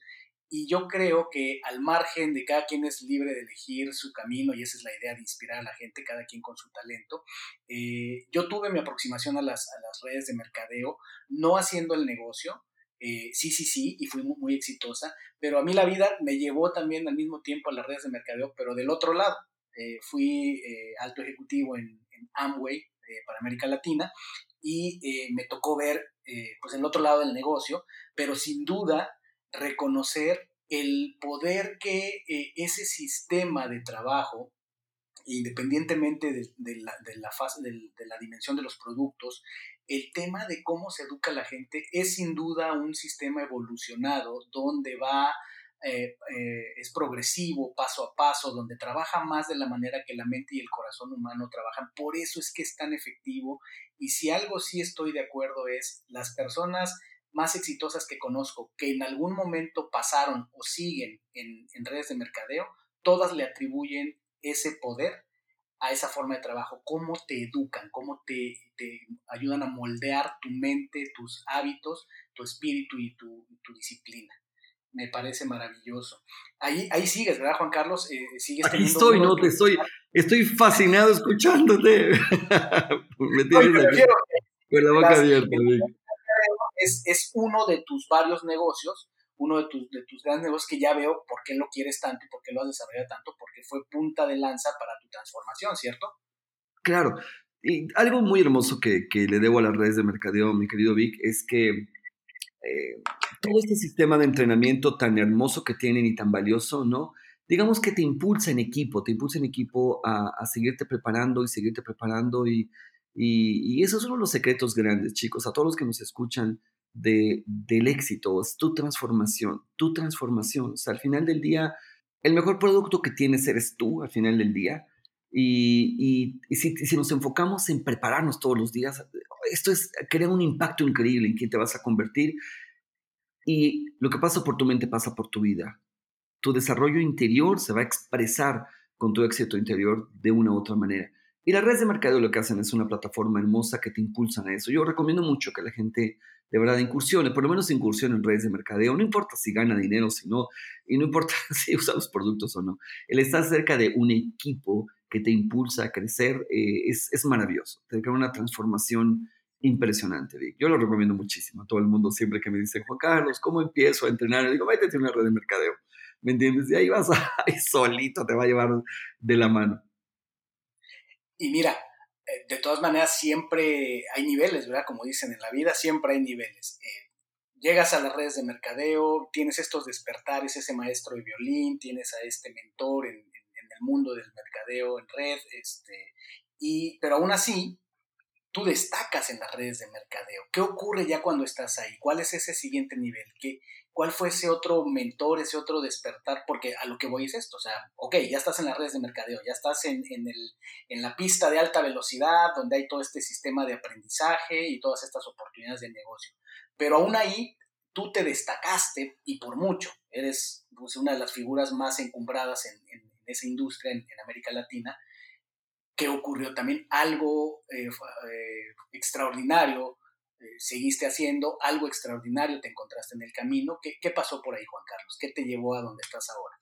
y yo creo que al margen de cada quien es libre de elegir su camino, y esa es la idea de inspirar a la gente, cada quien con su talento, eh, yo tuve mi aproximación a las, a las, redes de mercadeo, no haciendo el negocio, eh, sí, sí, sí, y fui muy, exitosa, pero a mí la vida me llevó también al mismo tiempo a las redes de mercadeo, pero del otro lado. Eh, fui alto ejecutivo en, en Amway para América Latina y me tocó ver pues el otro lado del negocio, pero sin duda reconocer el poder que eh, ese sistema de trabajo, independientemente de, la, la de, la, dimensión de los productos, el tema de cómo se educa la gente es sin duda un sistema evolucionado donde va, eh, eh, es progresivo, paso a paso, donde trabaja más de la manera que la mente y el corazón humano trabajan. Por eso es que es tan efectivo. Y si algo sí estoy de acuerdo es las personas más exitosas que conozco, que en algún momento pasaron o siguen en, redes de mercadeo, todas le atribuyen ese poder a esa forma de trabajo, cómo te educan, cómo te, ayudan a moldear tu mente, tus hábitos, tu espíritu y tu, disciplina. Me parece maravilloso. Ahí, ahí sigues, ¿verdad, Juan Carlos? Eh, sigues Aquí estoy, no, te estoy, estoy fascinado escuchándote. Me tienes con la boca abierta es, uno de tus varios negocios, uno de tus, de tus grandes negocios que ya veo por qué lo quieres tanto y por qué lo has desarrollado tanto, porque fue punta de lanza para tu transformación, ¿cierto? Claro. Y algo muy hermoso que, le debo a las redes de mercadeo, mi querido Vic, es que eh, todo este sistema de entrenamiento tan hermoso que tienen y tan valioso, ¿no? Digamos que te impulsa en equipo, te impulsa en equipo a, a seguirte preparando y seguirte preparando y, y, esos son los secretos grandes, chicos, a todos los que nos escuchan de, del éxito, es tu transformación, tu transformación. O sea, al final del día, el mejor producto que tienes eres tú, al final del día. Y, y, si, si, nos enfocamos en prepararnos todos los días, esto es, crea un impacto increíble en quién te vas a convertir. Y lo que pasa por tu mente pasa por tu vida. Tu desarrollo interior se va a expresar con tu éxito interior de una u otra manera. Y las redes de mercadeo lo que hacen es una plataforma hermosa que te impulsan a eso. Yo recomiendo mucho que la gente de verdad incursione, por lo menos incursione en redes de mercadeo. No importa si gana dinero o si no, y no importa si usa los productos o no. El estar cerca de un equipo que te impulsa a crecer eh, es, es, maravilloso. Te crea una transformación impresionante. Yo lo recomiendo muchísimo. A todo el mundo siempre que me dice, Juan Carlos, ¿cómo empiezo a entrenar? Le digo, métete en una red de mercadeo. ¿Me entiendes? Y ahí vas, ahí solito te va a llevar de la mano. Y mira, eh, de todas maneras siempre hay niveles, ¿verdad? Como dicen en la vida, siempre hay niveles. Eh, llegas a las redes de mercadeo, tienes estos despertares, ese maestro de violín, tienes a este mentor en, el mundo del mercadeo en red, este, y, pero aún así, tú destacas en las redes de mercadeo. ¿Qué ocurre ya cuando estás ahí? ¿Cuál es ese siguiente nivel? ¿Qué, ¿Cuál fue ese otro mentor, ese otro despertar? Porque a lo que voy es esto, o sea, ok, ya estás en las redes de mercadeo, ya estás en, el, en la pista de alta velocidad, donde hay todo este sistema de aprendizaje y todas estas oportunidades de negocio. Pero aún ahí, tú te destacaste y por mucho, eres pues, una de las figuras más encumbradas en, esa industria en América Latina ¿Qué ocurrió también? Algo eh, eh, extraordinario eh, seguiste haciendo, algo extraordinario te encontraste en el camino. ¿Qué, ¿Qué, pasó por ahí, Juan Carlos? ¿Qué te llevó a donde estás ahora?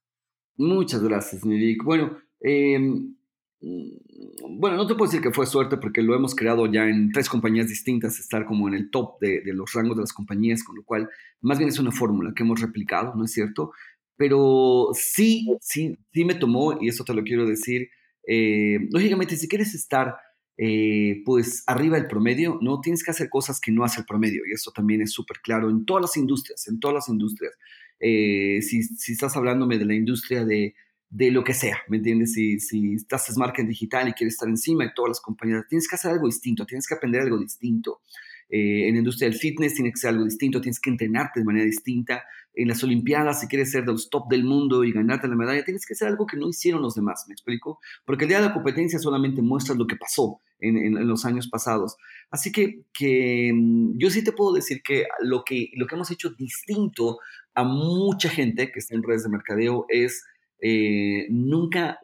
Muchas gracias, Nidic. Bueno, em, bueno, no te puedo decir que fue suerte porque lo hemos creado ya en tres compañías distintas, estar como en el top de, los rangos de las compañías, con lo cual más bien es una fórmula que hemos replicado, ¿no es cierto? Pero sí, sí, sí me tomó, y eso te lo quiero decir, eh, lógicamente, si quieres estar eh, pues arriba del promedio, no tienes que hacer cosas que no hace el promedio y eso también es súper claro en todas las industrias, en todas las industrias. Eh, si, si, estás hablándome de la industria de, de lo que sea, ¿me entiendes? Si, si estás en marketing digital y quieres estar encima de todas las compañías, tienes que hacer algo distinto, tienes que aprender algo distinto. en la industria del fitness tienes que hacer algo distinto, tienes que entrenarte de manera distinta, en las Olimpiadas, si quieres ser de los top del mundo y ganarte la medalla, tienes que hacer algo que no hicieron los demás, ¿me explico? Porque el día de la competencia solamente muestra lo que pasó en, los años pasados. Así que, que, mm, yo sí te puedo decir que lo, que lo que hemos hecho distinto a mucha gente que está en redes de mercadeo es eh, nunca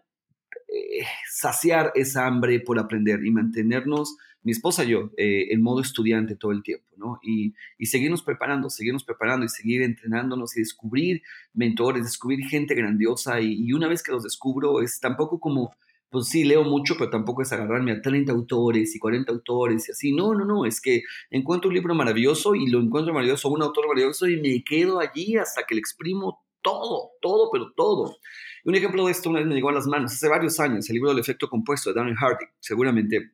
eh, saciar esa hambre por aprender y mantenernos, mi esposa y yo, eh, en modo estudiante todo el tiempo, ¿no? Y, y, seguirnos preparando, seguirnos preparando y seguir entrenándonos y descubrir mentores, descubrir gente grandiosa y, y una vez que los descubro es tampoco como pues sí, leo mucho, pero tampoco es agarrarme a 30 autores y 40 autores y así. No, no, no, es que encuentro un libro maravilloso y lo encuentro maravilloso, un autor maravilloso y me quedo allí hasta que le exprimo todo, todo, pero todo. Un ejemplo de esto una vez me llegó a las manos, hace varios años, el libro del efecto compuesto de Darren Hardy. Seguramente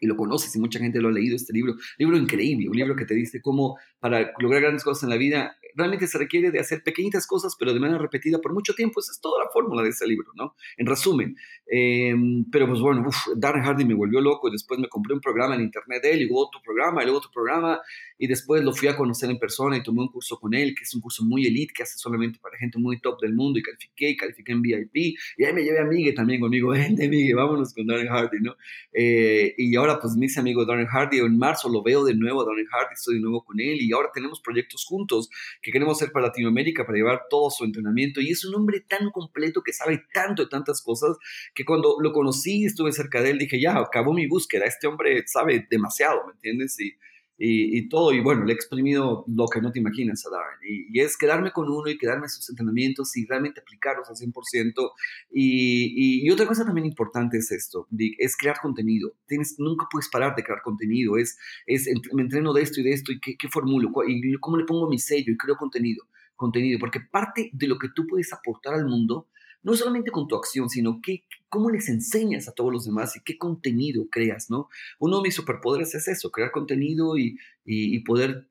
y lo conoces y mucha gente lo ha leído este libro, libro increíble, un libro que te dice cómo para lograr grandes cosas en la vida realmente se requiere de hacer pequeñitas cosas, pero de manera repetida por mucho tiempo. Esa es toda la fórmula de ese libro, ¿no? En resumen. Em, pero pues bueno, uf, Darren Hardy me volvió loco y después me compré un programa en internet de él y luego otro programa y luego otro programa y después lo fui a conocer en persona y tomé un curso con él, que es un curso muy elite, que hace solamente para gente muy top del mundo y califiqué y califiqué en VIP y ahí me llevé a Miguel también conmigo, vente Miguel, vámonos con Darren Hardy, ¿no? Eh, y ahora pues me hice amigo Darren Hardy, en marzo lo veo de nuevo a Darren Hardy, estoy de nuevo con él y ahora tenemos proyectos juntos que queremos hacer para Latinoamérica, para llevar todo su entrenamiento. Y es un hombre tan completo que sabe tanto de tantas cosas que cuando lo conocí, estuve cerca de él, dije, ya, acabó mi búsqueda. Este hombre sabe demasiado, ¿me entiendes? Y, y, todo, y bueno, le he exprimido lo que no te imaginas a Darren, y, es quedarme con uno y quedarme en sus entrenamientos y realmente aplicarlos al 100%. Y, y, otra cosa también importante es esto, es crear contenido. Tienes, nunca puedes parar de crear contenido, es, es me entreno de esto y de esto, y qué, qué formulo, y cómo le pongo mi sello y creo contenido, contenido, porque parte de lo que tú puedes aportar al mundo no solamente con tu acción, sino que, cómo les enseñas a todos los demás y qué contenido creas, ¿no? Uno de mis superpoderes es eso, crear contenido y, y, poder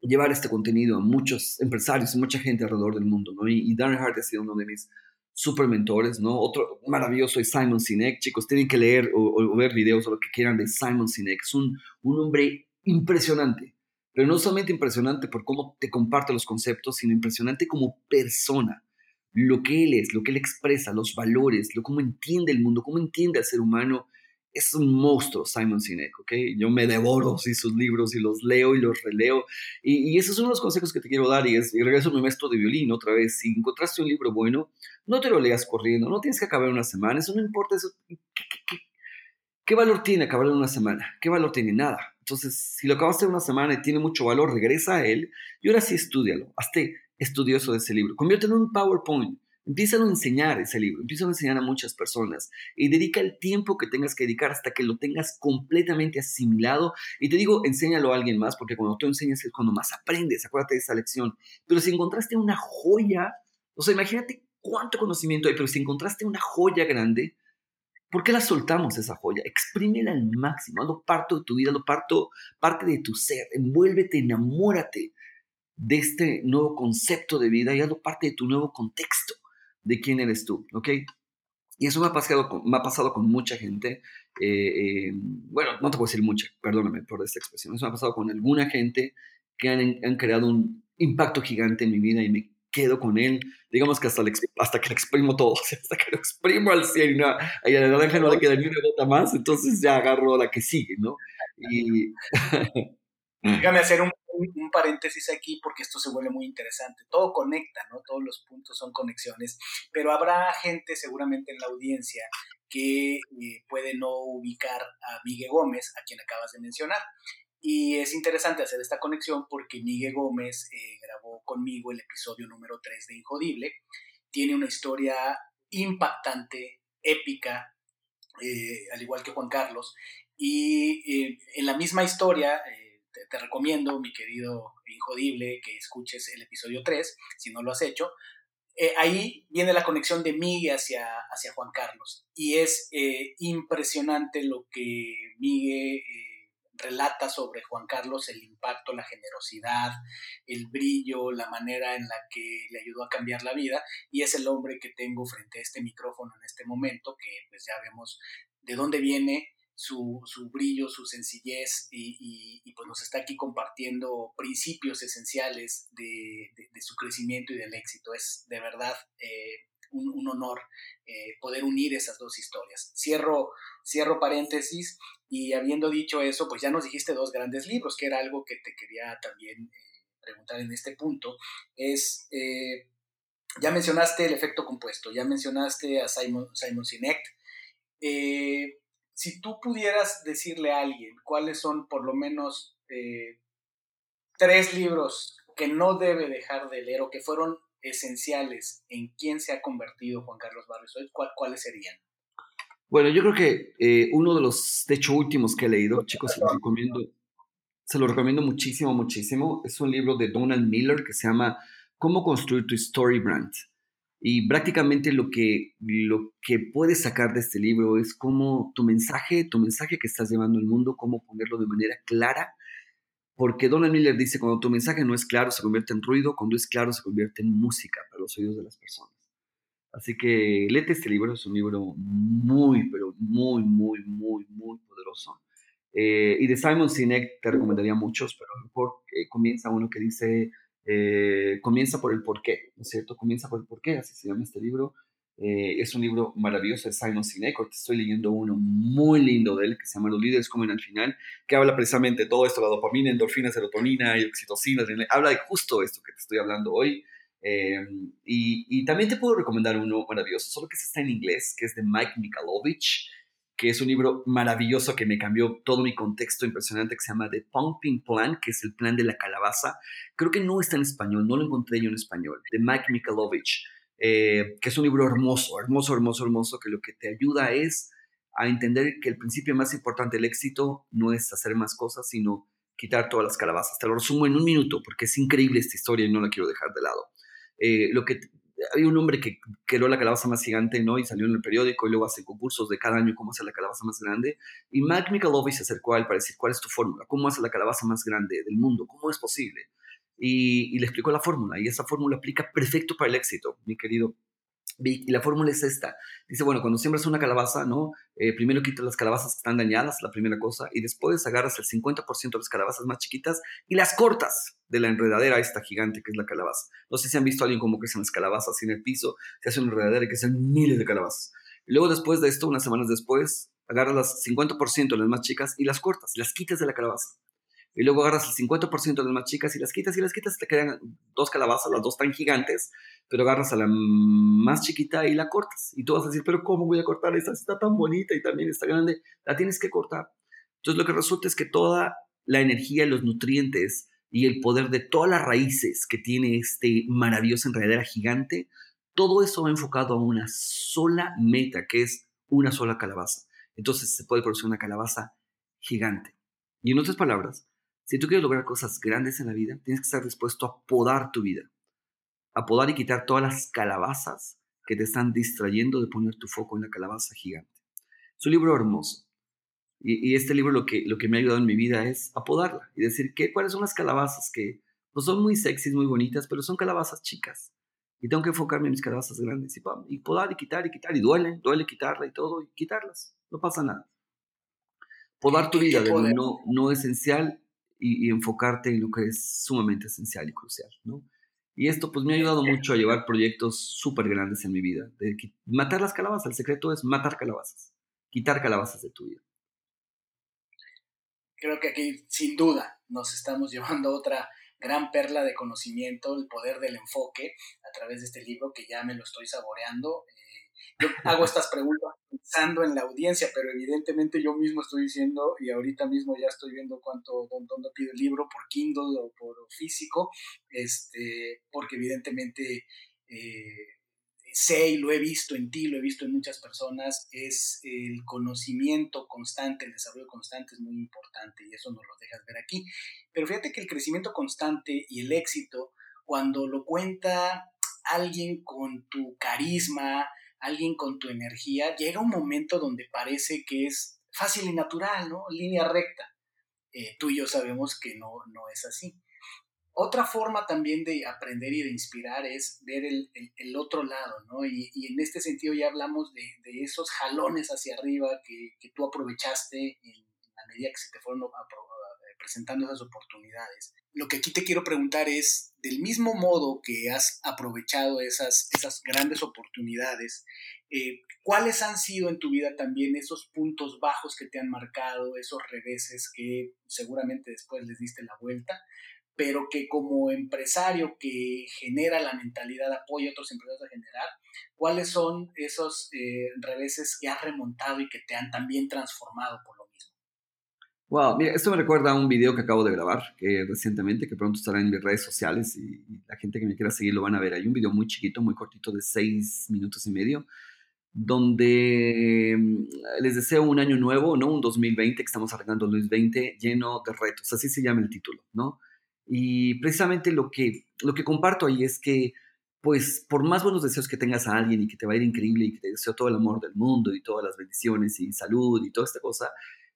llevar este contenido a muchos empresarios y mucha gente alrededor del mundo, ¿no? Y, Darren Hart ha sido uno de mis super mentores, ¿no? Otro maravilloso es Simon Sinek, chicos, tienen que leer o, ver videos o lo que quieran de Simon Sinek, es un, un hombre impresionante, pero no solamente impresionante por cómo te comparte los conceptos, sino impresionante como persona lo que él es, lo que él expresa, los valores, lo cómo entiende el mundo, cómo entiende al ser humano. Es un monstruo Simon Sinek, ¿ok? Yo me devoro sí, sus libros y los leo y los releo. Y, esos son los consejos que te quiero dar y, es, y regreso a mi maestro de violín otra vez. Si encontraste un libro bueno, no te lo leas corriendo, no tienes que acabar una semana, eso no importa. Eso, ¿qué, valor tiene acabar en una semana? ¿Qué valor tiene? Nada. Entonces, si lo acabaste en una semana y tiene mucho valor, regresa a él y ahora sí estudialo. Hazte estudioso de ese libro. Conviértelo en un PowerPoint. Empieza a enseñar ese libro, empieza a enseñar a muchas personas y dedica el tiempo que tengas que dedicar hasta que lo tengas completamente asimilado. Y te digo, enséñalo a alguien más, porque cuando tú enseñas es cuando más aprendes, acuérdate de esa lección. Pero si encontraste una joya, o sea, imagínate cuánto conocimiento hay, pero si encontraste una joya grande, ¿por qué la soltamos esa joya? Exprímela al máximo, hazlo parte de tu vida, hazlo parto, parte de tu ser, envuélvete, enamórate de este nuevo concepto de vida y hazlo parte de tu nuevo contexto de quién eres tú, ¿ok? Y eso me ha pasado con, me ha pasado con mucha gente. Eh, eh, bueno, no te puedo decir mucha, perdóname por esta expresión. Eso me ha pasado con alguna gente que han, han creado un impacto gigante en mi vida y me quedo con él. Digamos que hasta, hasta que le exprimo todo, hasta que lo exprimo al 100 y, no, y a la naranja no le queda ni una gota más, entonces ya agarro la que sigue, ¿no? Y... Déjame hacer un un, paréntesis aquí porque esto se vuelve muy interesante. Todo conecta, ¿no? Todos los puntos son conexiones, pero habrá gente seguramente en la audiencia que eh, puede no ubicar a Miguel Gómez, a quien acabas de mencionar. Y es interesante hacer esta conexión porque Miguel Gómez eh, grabó conmigo el episodio número 3 de Injodible. Tiene una historia impactante, épica, eh, al igual que Juan Carlos. Y en la misma historia, te, recomiendo, mi querido Injodible, que escuches el episodio 3, si no lo has hecho. Eh, ahí viene la conexión de Miguel hacia, hacia Juan Carlos. Y es eh, impresionante lo que Miguel eh, relata sobre Juan Carlos, el impacto, la generosidad, el brillo, la manera en la que le ayudó a cambiar la vida. Y es el hombre que tengo frente a este micrófono en este momento, que pues ya vemos de dónde viene, su, brillo, su sencillez y, pues nos está aquí compartiendo principios esenciales de, su crecimiento y del éxito. Es de verdad eh, un, honor eh, poder unir esas dos historias. Cierro, cierro paréntesis y habiendo dicho eso, pues ya nos dijiste dos grandes libros, que era algo que te quería también eh, preguntar en este punto. Es, ya mencionaste el efecto compuesto, ya mencionaste a Simon, Simon Sinek si tú pudieras decirle a alguien cuáles son por lo menos eh, tres libros que no debe dejar de leer o que fueron esenciales en quién se ha convertido Juan Carlos Barrios hoy, ¿cuáles serían? Bueno, yo creo que eh, uno de los, de hecho, últimos que he leído, chicos, se lo recomiendo, se lo recomiendo muchísimo, muchísimo. Es un libro de Donald Miller que se llama Cómo construir tu story brand. Y prácticamente lo que, lo que puedes sacar de este libro es cómo tu mensaje, tu mensaje que estás llevando al mundo, cómo ponerlo de manera clara. Porque Donald Miller dice, cuando tu mensaje no es claro, se convierte en ruido, cuando es claro, se convierte en música para los oídos de las personas. Así que léete este libro, es un libro muy, pero muy, muy, muy, muy poderoso. Eh, y de Simon Sinek te recomendaría muchos, pero mejor eh, comienza uno que dice eh, comienza por el porqué, ¿no es cierto? Comienza por el porqué, así se llama este libro. Eh, es un libro maravilloso de Simon Sinek. Estoy leyendo uno muy lindo de él que se llama Los líderes comen al final, que habla precisamente de todo esto, la dopamina, endorfina, serotonina y oxitocina. Habla de justo esto que te estoy hablando hoy. Eh, y, y, también te puedo recomendar uno maravilloso, solo que está en inglés, que es de Mike Mikalovich que es un libro maravilloso que me cambió todo mi contexto impresionante, que se llama The Pumping Plan, que es el plan de la calabaza. Creo que no está en español, no lo encontré yo en español, de Mike Mikalovich, eh, que es un libro hermoso, hermoso, hermoso, hermoso, que lo que te ayuda es a entender que el principio más importante del éxito no es hacer más cosas, sino quitar todas las calabazas. Te lo resumo en un minuto, porque es increíble esta historia y no la quiero dejar de lado. Eh, lo que hay un hombre que creó la calabaza más gigante, ¿no? Y salió en el periódico y luego hace concursos de cada año cómo hacer la calabaza más grande. Y Mike Michalowicz se acercó a él para decir, ¿cuál es tu fórmula? ¿Cómo hace la calabaza más grande del mundo? ¿Cómo es posible? Y, y le explicó la fórmula. Y esa fórmula aplica perfecto para el éxito, mi querido y la fórmula es esta. Dice, bueno, cuando siembras una calabaza, ¿no? Eh, primero quitas las calabazas que están dañadas, la primera cosa, y después agarras el 50% de las calabazas más chiquitas y las cortas de la enredadera esta gigante que es la calabaza. No sé si han visto alguien como que hacen las calabazas en el piso, se hace una enredadera y que sean miles de calabazas. Y luego después de esto, unas semanas después, agarras las 50% de las más chicas y las cortas, las quitas de la calabaza y luego agarras el 50% de las más chicas y las quitas y las quitas, te quedan dos calabazas, las dos tan gigantes, pero agarras a la más chiquita y la cortas. Y tú vas a decir, pero ¿cómo voy a cortar esta? Está tan bonita y también está grande. La tienes que cortar. Entonces lo que resulta es que toda la energía, los nutrientes y el poder de todas las raíces que tiene este maravilloso enredadera gigante, todo eso va enfocado a una sola meta, que es una sola calabaza. Entonces se puede producir una calabaza gigante. Y en otras palabras, si tú quieres lograr cosas grandes en la vida, tienes que estar dispuesto a podar tu vida. A podar y quitar todas las calabazas que te están distrayendo de poner tu foco en la calabaza gigante. Es un libro hermoso. Y, este libro lo que, lo que me ha ayudado en mi vida es a podarla y decir que, cuáles son las calabazas que pues son muy sexys, muy bonitas, pero son calabazas chicas. Y tengo que enfocarme en mis calabazas grandes y, y podar y quitar y quitar. Y duele, duele quitarla y todo, y quitarlas. No pasa nada. Podar tu vida de lo no, no esencial y, enfocarte en lo que es sumamente esencial y crucial, ¿no? Y esto pues me ha ayudado mucho a llevar proyectos súper grandes en mi vida. De matar las calabazas, el secreto es matar calabazas, quitar calabazas de tu vida. Creo que aquí sin duda nos estamos llevando otra gran perla de conocimiento, el poder del enfoque a través de este libro que ya me lo estoy saboreando. Yo hago estas preguntas pensando en la audiencia, pero evidentemente yo mismo estoy diciendo, y ahorita mismo ya estoy viendo cuánto, dónde pido el libro, por Kindle o por físico, este, porque evidentemente eh, sé y lo he visto en ti, lo he visto en muchas personas, es el conocimiento constante, el desarrollo constante es muy importante y eso nos lo dejas ver aquí. Pero fíjate que el crecimiento constante y el éxito, cuando lo cuenta alguien con tu carisma, alguien con tu energía, llega un momento donde parece que es fácil y natural, ¿no? Línea recta. Eh, tú y yo sabemos que no, no es así. Otra forma también de aprender y de inspirar es ver el, otro lado, ¿no? Y, en este sentido ya hablamos de, esos jalones hacia arriba que, tú aprovechaste en la medida que se te fueron presentando esas oportunidades. Lo que aquí te quiero preguntar es, del mismo modo que has aprovechado esas, esas grandes oportunidades, eh, ¿cuáles han sido en tu vida también esos puntos bajos que te han marcado, esos reveses que seguramente después les diste la vuelta? pero que como empresario que genera la mentalidad, apoya a otros empresarios a generar, ¿cuáles son esos eh, reveses que has remontado y que te han también transformado? Wow, mira, esto me recuerda a un video que acabo de grabar que recientemente, que pronto estará en mis redes sociales y, la gente que me quiera seguir lo van a ver. Hay un video muy chiquito, muy cortito, de seis minutos y medio, donde mm, les deseo un año nuevo, ¿no? Un 2020, que estamos arrancando el 2020, lleno de retos, así se llama el título, ¿no? Y precisamente lo que, lo que comparto ahí es que, pues, por más buenos deseos que tengas a alguien y que te va a ir increíble y que te deseo todo el amor del mundo y todas las bendiciones y salud y toda esta cosa,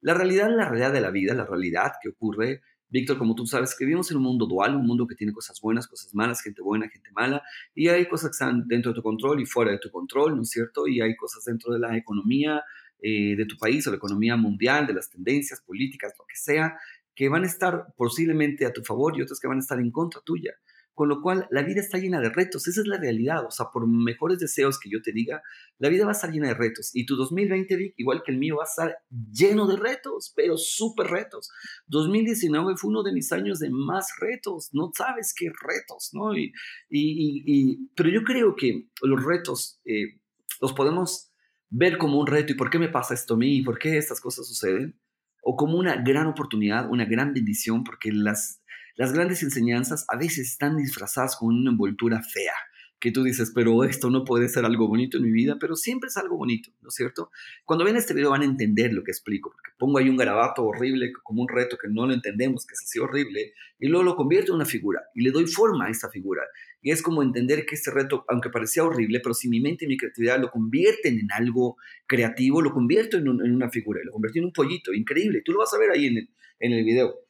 la realidad la realidad de la vida, la realidad que ocurre. Víctor, como tú sabes, que vivimos en un mundo dual, un mundo que tiene cosas buenas, cosas malas, gente buena, gente mala, y hay cosas que están dentro de tu control y fuera de tu control, ¿no es cierto? Y hay cosas dentro de la economía eh, de tu país o la economía mundial, de las tendencias políticas, lo que sea, que van a estar posiblemente a tu favor y otras que van a estar en contra tuya. Con lo cual, la vida está llena de retos, esa es la realidad. O sea, por mejores deseos que yo te diga, la vida va a estar llena de retos. Y tu 2020, Vic, igual que el mío, va a estar lleno de retos, pero súper retos. 2019 fue uno de mis años de más retos, no sabes qué retos, ¿no? Y, y, pero yo creo que los retos eh, los podemos ver como un reto. ¿Y por qué me pasa esto a mí? ¿Y por qué estas cosas suceden? o como una gran oportunidad, una gran bendición, porque las, las grandes enseñanzas a veces están disfrazadas con una envoltura fea que tú dices, pero esto no puede ser algo bonito en mi vida, pero siempre es algo bonito, ¿no es cierto? Cuando ven este video van a entender lo que explico, porque pongo ahí un garabato horrible, como un reto que no lo entendemos, que es así horrible, y luego lo convierto en una figura, y le doy forma a esta figura. Y es como entender que este reto, aunque parecía horrible, pero si mi mente y mi creatividad lo convierten en algo creativo, lo convierto en, una figura, lo convierto en un pollito, increíble. Tú lo vas a ver ahí en el, en el video.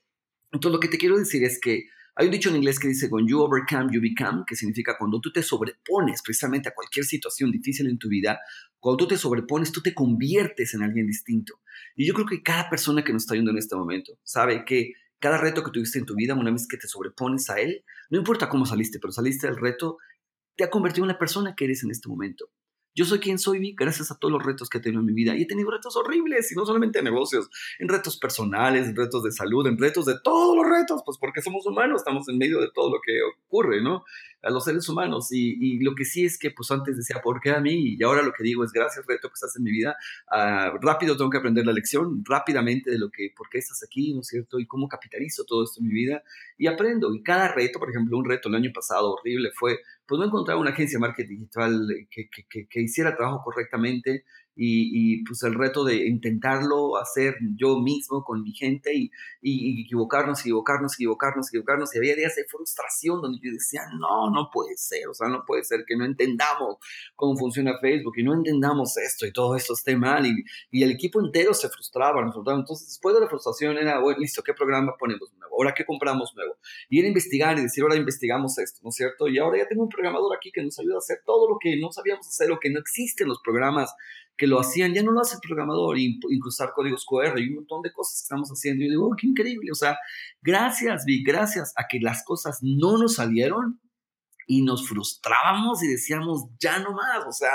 Entonces lo que te quiero decir es que hay un dicho en inglés que dice, when you overcome, you become, que significa cuando tú te sobrepones precisamente a cualquier situación difícil en tu vida, cuando tú te sobrepones, tú te conviertes en alguien distinto. Y yo creo que cada persona que nos está viendo en este momento sabe que cada reto que tuviste en tu vida, una vez que te sobrepones a él, no importa cómo saliste, pero saliste del reto, te ha convertido en la persona que eres en este momento. Yo soy quien soy, gracias a todos los retos que he tenido en mi vida. Y he tenido retos horribles, y no solamente en negocios, en retos personales, en retos de salud, en retos de todos los retos, pues porque somos humanos, estamos en medio de todo lo que ocurre, ¿no? A los seres humanos. Y, lo que sí es que, pues antes decía, ¿por qué a mí? Y ahora lo que digo es, gracias, reto que estás en mi vida. Ah, rápido tengo que aprender la lección, rápidamente de lo que, por qué estás aquí, ¿no es cierto? Y cómo capitalizo todo esto en mi vida. Y aprendo. Y cada reto, por ejemplo, un reto el año pasado horrible fue pues no encontrar una agencia de marketing digital que, que, que, hiciera el trabajo correctamente y, pues el reto de intentarlo hacer yo mismo con mi gente y, y, equivocarnos, equivocarnos, equivocarnos, equivocarnos. Y había días de frustración donde yo decía, no, no puede ser, o sea, no puede ser que no entendamos cómo funciona Facebook y no entendamos esto y todo esto esté mal. Y, y el equipo entero se frustraba, nos frustraba. Entonces, después de la frustración era, bueno, listo, ¿qué programa ponemos nuevo? ¿Ahora qué compramos nuevo? Y era investigar y decir, ahora investigamos esto, ¿no es cierto? Y ahora ya tengo un programador aquí que nos ayuda a hacer todo lo que no sabíamos hacer, lo que no existe en los programas que lo hacían, ya no lo hace el programador, incrustar códigos QR y un montón de cosas que estamos haciendo. Y yo digo, oh, qué increíble. O sea, gracias, Vi, gracias a que las cosas no nos salieron y nos frustrábamos y decíamos, ya no más. O sea,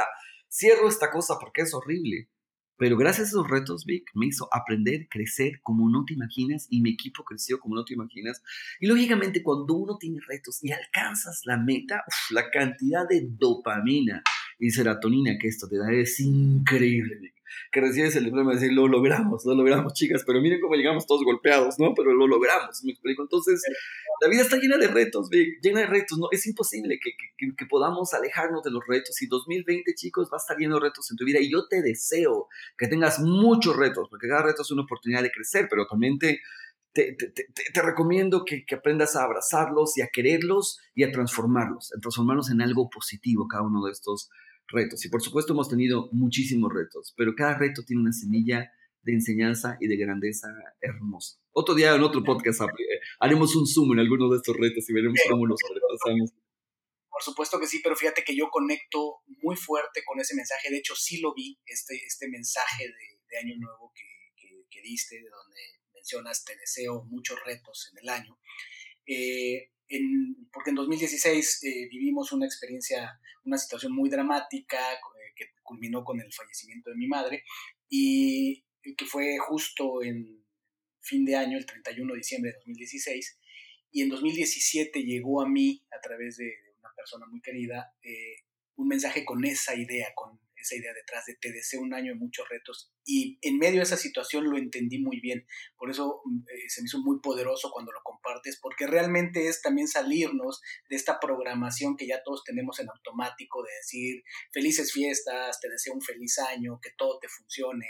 cierro esta cosa porque es horrible. Pero gracias a esos retos, Vic, me hizo aprender, crecer como no te imaginas y mi equipo creció como no te imaginas. Y lógicamente cuando uno tiene retos y alcanzas la meta, la cantidad de dopamina y serotonina que esto te da es increíble. Que recibes el diploma de decir, lo logramos, lo logramos, chicas, pero miren cómo llegamos todos golpeados, ¿no? Pero lo logramos, me explico. Entonces, la vida está llena de retos, llena de retos, ¿no? Es imposible que, que, que, podamos alejarnos de los retos. Y 2020, chicos, va a estar lleno de retos en tu vida. Y yo te deseo que tengas muchos retos, porque cada reto es una oportunidad de crecer, pero también te, te, te, te, recomiendo que, que, aprendas a abrazarlos y a quererlos y a transformarlos, a transformarlos en algo positivo, cada uno de estos retos. Y por supuesto hemos tenido muchísimos retos, pero cada reto tiene una semilla de enseñanza y de grandeza hermosa. Otro día en otro podcast eh, haremos un zoom en alguno de estos retos y veremos cómo los sobrepasamos. Por supuesto que sí, pero fíjate que yo conecto muy fuerte con ese mensaje. De hecho, sí lo vi, este, este mensaje de, Año Nuevo que, que, diste, de donde mencionas, te deseo muchos retos en el año. Eh, porque en 2016 eh, vivimos una experiencia, una situación muy dramática eh, que culminó con el fallecimiento de mi madre y que fue justo en fin de año, el 31 de diciembre de 2016. Y en 2017 llegó a mí, a través de una persona muy querida, eh, un mensaje con esa idea, con esa idea detrás de te deseo un año de muchos retos. Y en medio de esa situación lo entendí muy bien. Por eso mm, eh, se me hizo muy poderoso cuando lo compartes, porque realmente es también salirnos de esta programación que ya todos tenemos en automático de decir felices fiestas, te deseo un feliz año, que todo te funcione.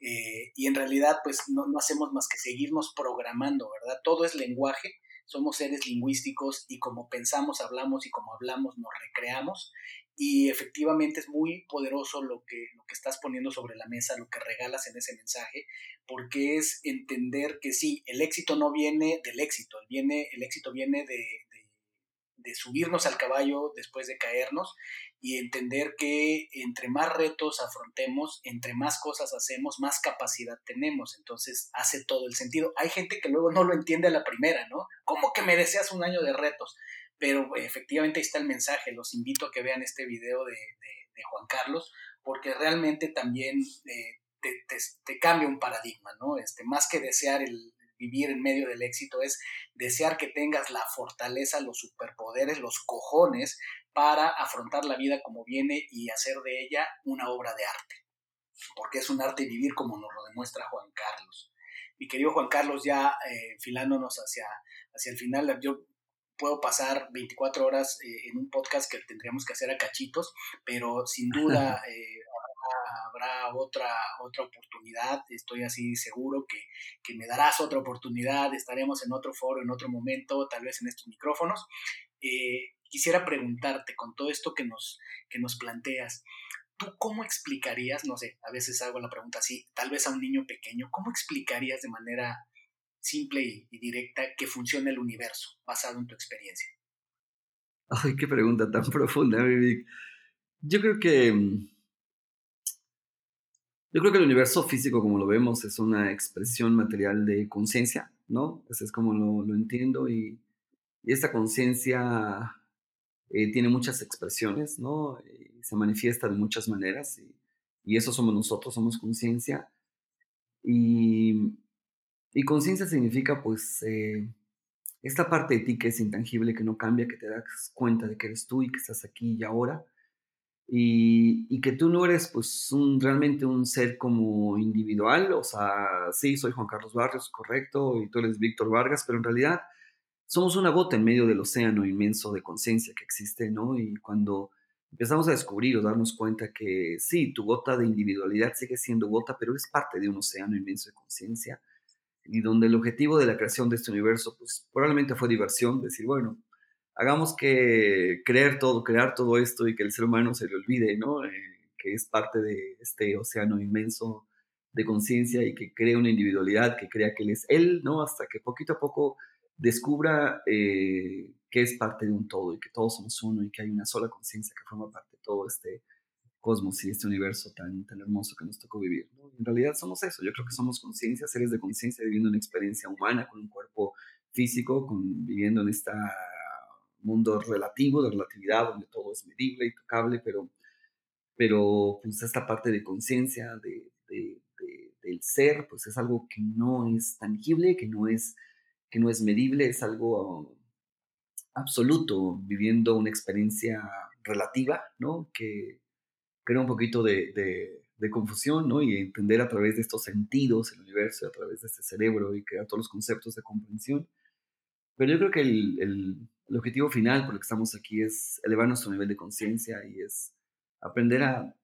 Eh, y en realidad pues no, no hacemos más que seguirnos programando, ¿verdad? Todo es lenguaje somos seres lingüísticos y como pensamos, hablamos y como hablamos, nos recreamos y efectivamente es muy poderoso lo que, lo que estás poniendo sobre la mesa, lo que regalas en ese mensaje, porque es entender que sí, el éxito no viene del éxito, viene, el éxito viene de, de, subirnos al caballo después de caernos y entender que entre más retos afrontemos, entre más cosas hacemos, más capacidad tenemos. Entonces hace todo el sentido. Hay gente que luego no lo entiende a la primera, ¿no? ¿Cómo que me deseas un año de retos? Pero efectivamente ahí está el mensaje. Los invito a que vean este video de, Juan Carlos, porque realmente también eh, te, cambia un paradigma, ¿no? Este, más que desear vivir en medio del éxito, es desear que tengas la fortaleza, los superpoderes, los cojones para afrontar la vida como viene y hacer de ella una obra de arte. Porque es un arte vivir como nos lo demuestra Juan Carlos. Mi querido Juan Carlos, ya eh, enfilándonos hacia, hacia el final, yo puedo pasar 24 horas eh, en un podcast que tendríamos que hacer a cachitos, pero sin duda eh, habrá, otra, otra oportunidad, estoy así seguro que, que, me darás otra oportunidad, estaremos en otro foro, en otro momento, tal vez en estos micrófonos. Eh, quisiera preguntarte con todo esto que nos, que nos planteas, ¿tú cómo explicarías, no sé, a veces hago la pregunta así, tal vez a un niño pequeño, ¿cómo explicarías de manera simple y, directa que funciona el universo, basado en tu experiencia? Ay, qué pregunta tan profunda, Vivic. Yo creo que. Mm, yo creo que el universo físico, como lo vemos, es una expresión material de conciencia, ¿no? Ese es como lo, entiendo. Y, esta conciencia eh, tiene muchas expresiones, ¿no? Y se manifiesta de muchas maneras. Y, y eso somos nosotros, somos conciencia. Y y conciencia significa, pues, eh, esta parte de ti que es intangible, que no cambia, que te das cuenta de que eres tú y que estás aquí y ahora. Y, que tú no eres, pues, un, realmente un ser como individual. O sea, sí, soy Juan Carlos Barrios, correcto, y tú eres Víctor Vargas, pero en realidad somos una gota en medio del océano inmenso de conciencia que existe, ¿no? Y cuando empezamos a descubrir o darnos cuenta que sí, tu gota de individualidad sigue siendo gota, pero es parte de un océano inmenso de conciencia y donde el objetivo de la creación de este universo, pues probablemente fue diversión, decir, bueno, hagamos que creer todo, crear todo esto y que el ser humano se le olvide, ¿no? Eh, que es parte de este océano inmenso de conciencia y que cree una individualidad, que crea que él es él, ¿no? Hasta que poquito a poco descubra eh, que es parte de un todo y que todos somos uno y que hay una sola conciencia que forma parte de todo este cosmos y este universo tan, tan hermoso que nos tocó vivir. En realidad somos eso, yo creo que somos conciencia, seres de conciencia viviendo una experiencia humana con un cuerpo físico, con, viviendo en este mundo relativo, de relatividad, donde todo es medible y tocable, pero, pero pues esta parte de conciencia, de, del ser, pues es algo que no es tangible, que no es, que no es medible, es algo absoluto, viviendo una experiencia relativa, ¿no? Que, crea un poquito de, confusión, ¿no? Y entender a través de estos sentidos el universo, a través de este cerebro y crear todos los conceptos de comprensión. Pero yo creo que el, objetivo final por el que estamos aquí es elevar nuestro nivel de conciencia y es aprender a,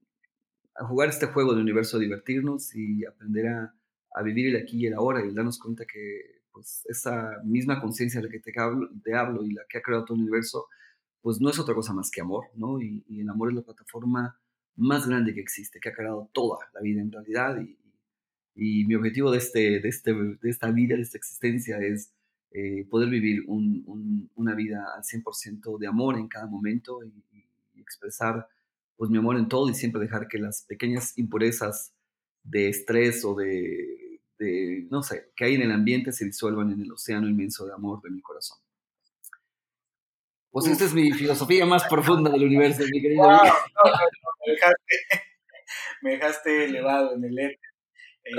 jugar este juego del universo, a divertirnos y aprender a, vivir el aquí y el ahora y darnos cuenta que pues, esa misma conciencia de la que te hablo, te hablo y la que ha creado todo el universo, pues no es otra cosa más que amor, ¿no? Y, y el amor es la plataforma más grande que existe, que ha creado toda la vida en realidad y, Y mi objetivo de, este, de, este, de esta vida, de esta existencia, es eh, poder vivir una vida al 100% de amor en cada momento y, expresar pues, mi amor en todo y siempre dejar que las pequeñas impurezas de estrés o de, de, no sé, que hay en el ambiente se disuelvan en el océano inmenso de amor de mi corazón. Pues esta es mi filosofía más profunda del universo, mi querido. Me, dejaste, me, dejaste, elevado en el éter. Eh,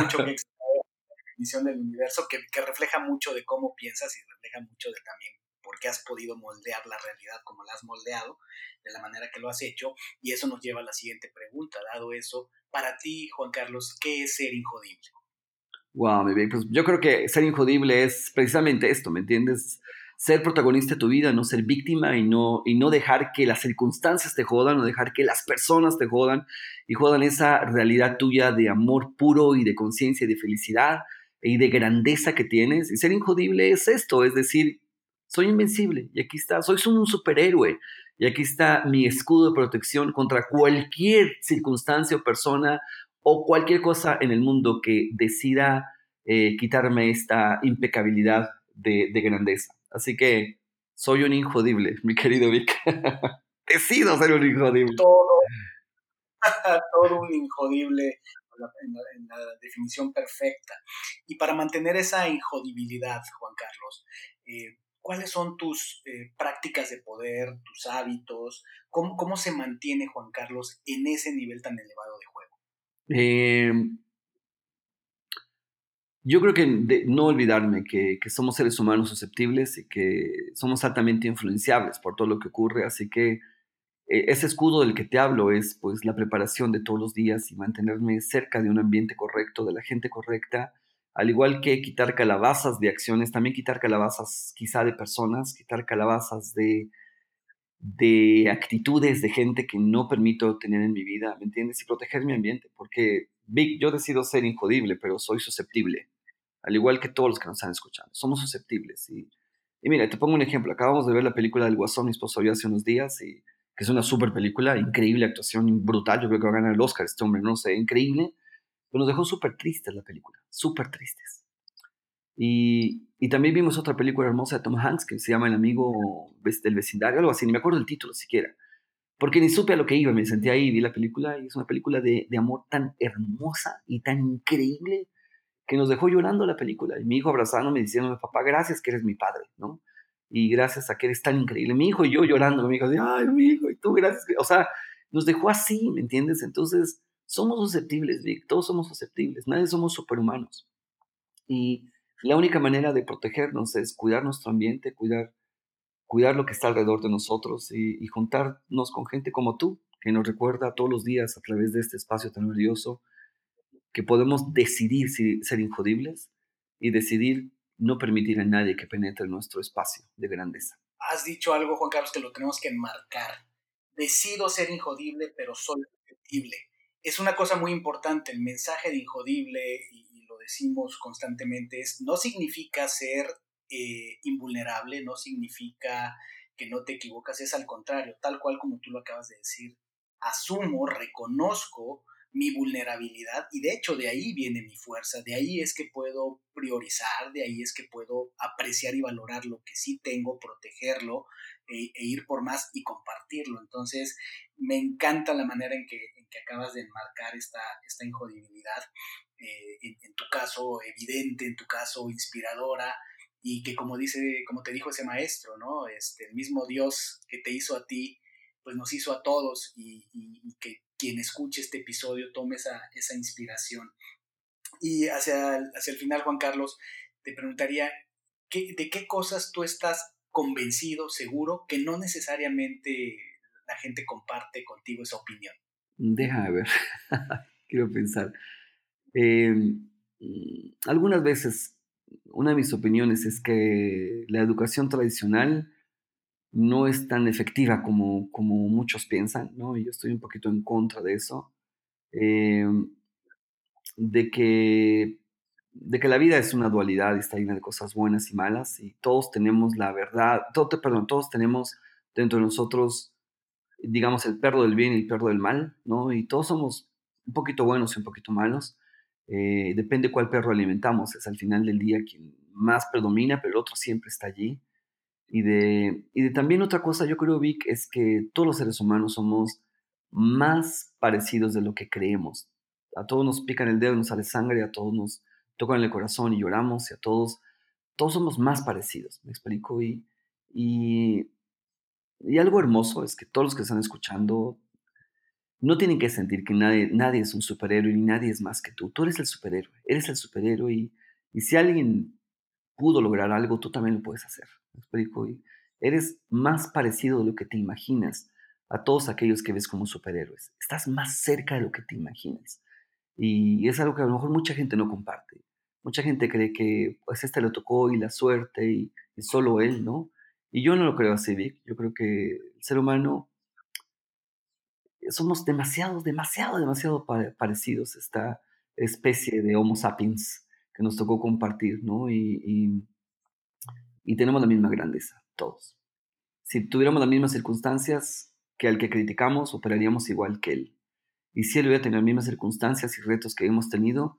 mucho que definición del universo que, que, refleja mucho de cómo piensas y refleja mucho de también por qué has podido moldear la realidad como la has moldeado, de la manera que lo has hecho. Y eso nos lleva a la siguiente pregunta. Dado eso, para ti, Juan Carlos, ¿qué es ser injodible? Wow, pues yo creo que ser injodible es precisamente esto, ¿me entiendes? Ser protagonista de tu vida, no ser víctima y no, y no dejar que las circunstancias te jodan, no dejar que las personas te jodan y jodan esa realidad tuya de amor puro y de conciencia y de felicidad y de grandeza que tienes. Y ser injodible es esto, es decir, soy invencible y aquí está, soy un superhéroe y aquí está mi escudo de protección contra cualquier circunstancia o persona o cualquier cosa en el mundo que decida eh, quitarme esta impecabilidad de grandeza. Así que soy un injodible, mi querido Vic. Decido ser un injodible. Todo, todo un injodible en la, definición perfecta. Y para mantener esa injodibilidad, Juan Carlos, eh, ¿cuáles son tus eh, prácticas de poder, tus hábitos? ¿Cómo, ¿Cómo, se mantiene Juan Carlos en ese nivel tan elevado de juego? Eh, yo creo que no olvidarme que, somos seres humanos susceptibles y que somos altamente influenciables por todo lo que ocurre, así que eh, ese escudo del que te hablo es pues la preparación de todos los días y mantenerme cerca de un ambiente correcto, de la gente correcta, al igual que quitar calabazas de acciones, también quitar calabazas quizá de personas, quitar calabazas de, de actitudes de gente que no permito tener en mi vida, ¿me entiendes? Y proteger mi ambiente, porque Vic, yo decido ser injodible, pero soy susceptible al igual que todos los que nos están escuchando. Somos susceptibles. Y, mira, te pongo un ejemplo. Acabamos de ver la película del Guasón, mi esposo vio hace unos días, y que es una super película, increíble actuación, brutal. Yo creo que va a ganar el Oscar este hombre, no sé, increíble. Pero nos dejó súper tristes la película, súper tristes. Y, y, también vimos otra película hermosa de Tom Hanks que se llama El amigo del vecindario, algo así, ni me acuerdo el título siquiera. Porque ni supe a lo que iba, me senté ahí, vi la película y es una película de, de amor tan hermosa y tan increíble que nos dejó llorando la película. Y mi hijo abrazándome diciéndome, papá, gracias que eres mi padre, ¿no? Y gracias a que eres tan increíble. Mi hijo y yo llorando, mi hijo, ay, mi hijo, y tú, gracias. O sea, nos dejó así, ¿me entiendes? Entonces, somos susceptibles, Vic, todos somos susceptibles, nadie somos superhumanos. Y la única manera de protegernos es cuidar nuestro ambiente, cuidar, cuidar lo que está alrededor de nosotros y, y juntarnos con gente como tú, que nos recuerda todos los días a través de este espacio tan valioso que podemos decidir ser injodibles y decidir no permitir a nadie que penetre en nuestro espacio de grandeza. Has dicho algo, Juan Carlos, que lo tenemos que enmarcar. Decido ser injodible, pero soy susceptible. Es una cosa muy importante. El mensaje de injodible, y, lo decimos constantemente, es no significa ser eh, invulnerable, no significa que no te equivocas, es al contrario, tal cual como tú lo acabas de decir. Asumo, reconozco mi vulnerabilidad y de hecho de ahí viene mi fuerza, de ahí es que puedo priorizar, de ahí es que puedo apreciar y valorar lo que sí tengo, protegerlo e, e ir por más y compartirlo. Entonces me encanta la manera en que, en que acabas de enmarcar esta, esta injodibilidad, eh, en, tu caso evidente, en tu caso inspiradora, y que como dice, como te dijo ese maestro, ¿no? Este, el mismo Dios que te hizo a ti, pues nos hizo a todos y, que quien escuche este episodio tome esa, esa inspiración. Y hacia, hacia el final, Juan Carlos, te preguntaría, ¿qué, ¿de qué cosas tú estás convencido, seguro, que no necesariamente la gente comparte contigo esa opinión? Déjame ver, quiero pensar. Em, algunas veces, una de mis opiniones es que la educación tradicional no es tan efectiva como, como muchos piensan, ¿no? Y yo estoy un poquito en contra de eso, em, de, que, de que la vida es una dualidad y está llena de cosas buenas y malas, y todos tenemos la verdad, todo, perdón, todos tenemos dentro de nosotros, digamos, el perro del bien y el perro del mal, ¿no? Y todos somos un poquito buenos y un poquito malos. Eh, depende cuál perro alimentamos, es al final del día quien más predomina, pero el otro siempre está allí. Y de, y de también otra cosa, yo creo, Vic, es que todos los seres humanos somos más parecidos de lo que creemos. A todos nos pican el dedo, nos sale sangre, a todos nos tocan el corazón y lloramos, y a todos, todos somos más parecidos, me explico. Y, y, y algo hermoso es que todos los que están escuchando no tienen que sentir que nadie, nadie es un superhéroe ni nadie es más que tú. Tú eres el superhéroe, eres el superhéroe y, y si alguien pudo lograr algo, tú también lo puedes hacer. ¿Me explico? Y eres más parecido de lo que te imaginas a todos aquellos que ves como superhéroes. Estás más cerca de lo que te imaginas. Y es algo que a lo mejor mucha gente no comparte. Mucha gente cree que pues este le tocó y la suerte y, y solo él, ¿no? Y yo no lo creo así, Vic. Yo creo que el ser humano somos demasiado, demasiado, demasiado parecidos esta especie de Homo sapiens que nos tocó compartir, ¿no? Y, y, tenemos la misma grandeza, todos. Si tuviéramos las mismas circunstancias que al que criticamos, operaríamos igual que él. Y si él hubiera tenido las mismas circunstancias y retos que hemos tenido,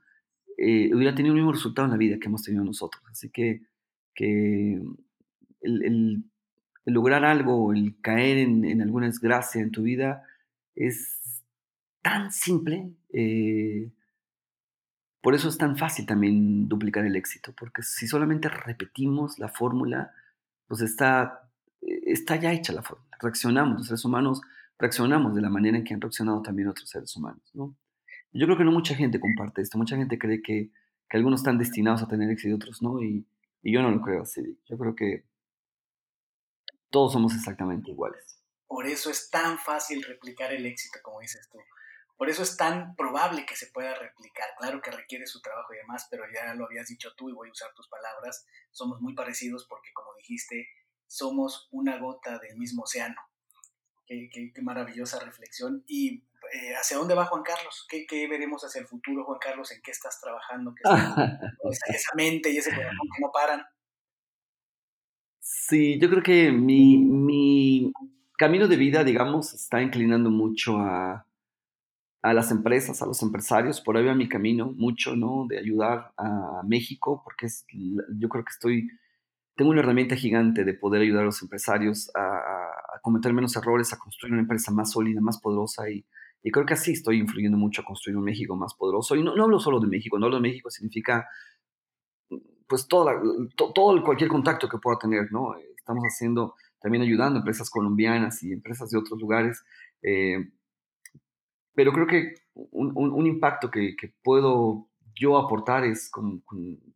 eh, hubiera tenido el mismo resultado en la vida que hemos tenido nosotros. Así que, que el, el, lograr algo, el caer en, en alguna desgracia en tu vida, es tan simple. Eh, por eso es tan fácil también duplicar el éxito, porque si solamente repetimos la fórmula, pues está, está ya hecha la fórmula. Reaccionamos, los seres humanos reaccionamos de la manera en que han reaccionado también otros seres humanos. ¿no? Yo creo que no mucha gente comparte esto, mucha gente cree que, que algunos están destinados a tener éxito y otros no, y yo no lo creo así. Yo creo que todos somos exactamente iguales. Por eso es tan fácil replicar el éxito, como dices tú. Por eso es tan probable que se pueda replicar. Claro que requiere su trabajo y demás, pero ya lo habías dicho tú y voy a usar tus palabras. Somos muy parecidos porque, como dijiste, somos una gota del mismo océano. Qué, maravillosa reflexión. ¿Y eh, hacia dónde va Juan Carlos? ¿Qué, veremos hacia el futuro, Juan Carlos? ¿En qué estás trabajando? ¿Qué esa, esa mente y ese corazón que no paran. Sí, yo creo que mi, mi camino de vida, digamos, está inclinando mucho a, a las empresas, a los empresarios. Por ahí va mi camino mucho, ¿no? De ayudar a México, porque es, yo creo que estoy, tengo una herramienta gigante de poder ayudar a los empresarios a, cometer menos errores, a construir una empresa más sólida, más poderosa y, y, creo que así estoy influyendo mucho a construir un México más poderoso. Y no, hablo solo de México, no hablo de México significa pues todo, todo cualquier contacto que pueda tener, ¿no? Estamos haciendo también ayudando a empresas colombianas y empresas de otros lugares. Eh, pero creo que un, un, impacto que, que, puedo yo aportar es con,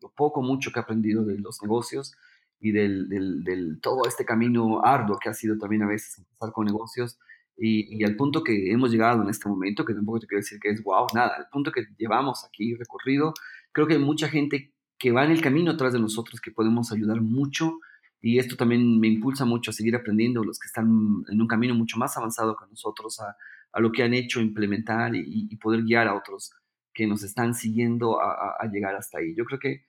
lo poco, mucho que he aprendido de los negocios y del, del, todo este camino arduo que ha sido también a veces empezar con negocios y, y, al punto que hemos llegado en este momento, que tampoco te quiero decir que es wow, nada, al punto que llevamos aquí recorrido, creo que hay mucha gente que va en el camino atrás de nosotros que podemos ayudar mucho y esto también me impulsa mucho a seguir aprendiendo, los que están en un camino mucho más avanzado que nosotros, a, lo que han hecho, implementar y, poder guiar a otros que nos están siguiendo a, a, llegar hasta ahí. Yo creo que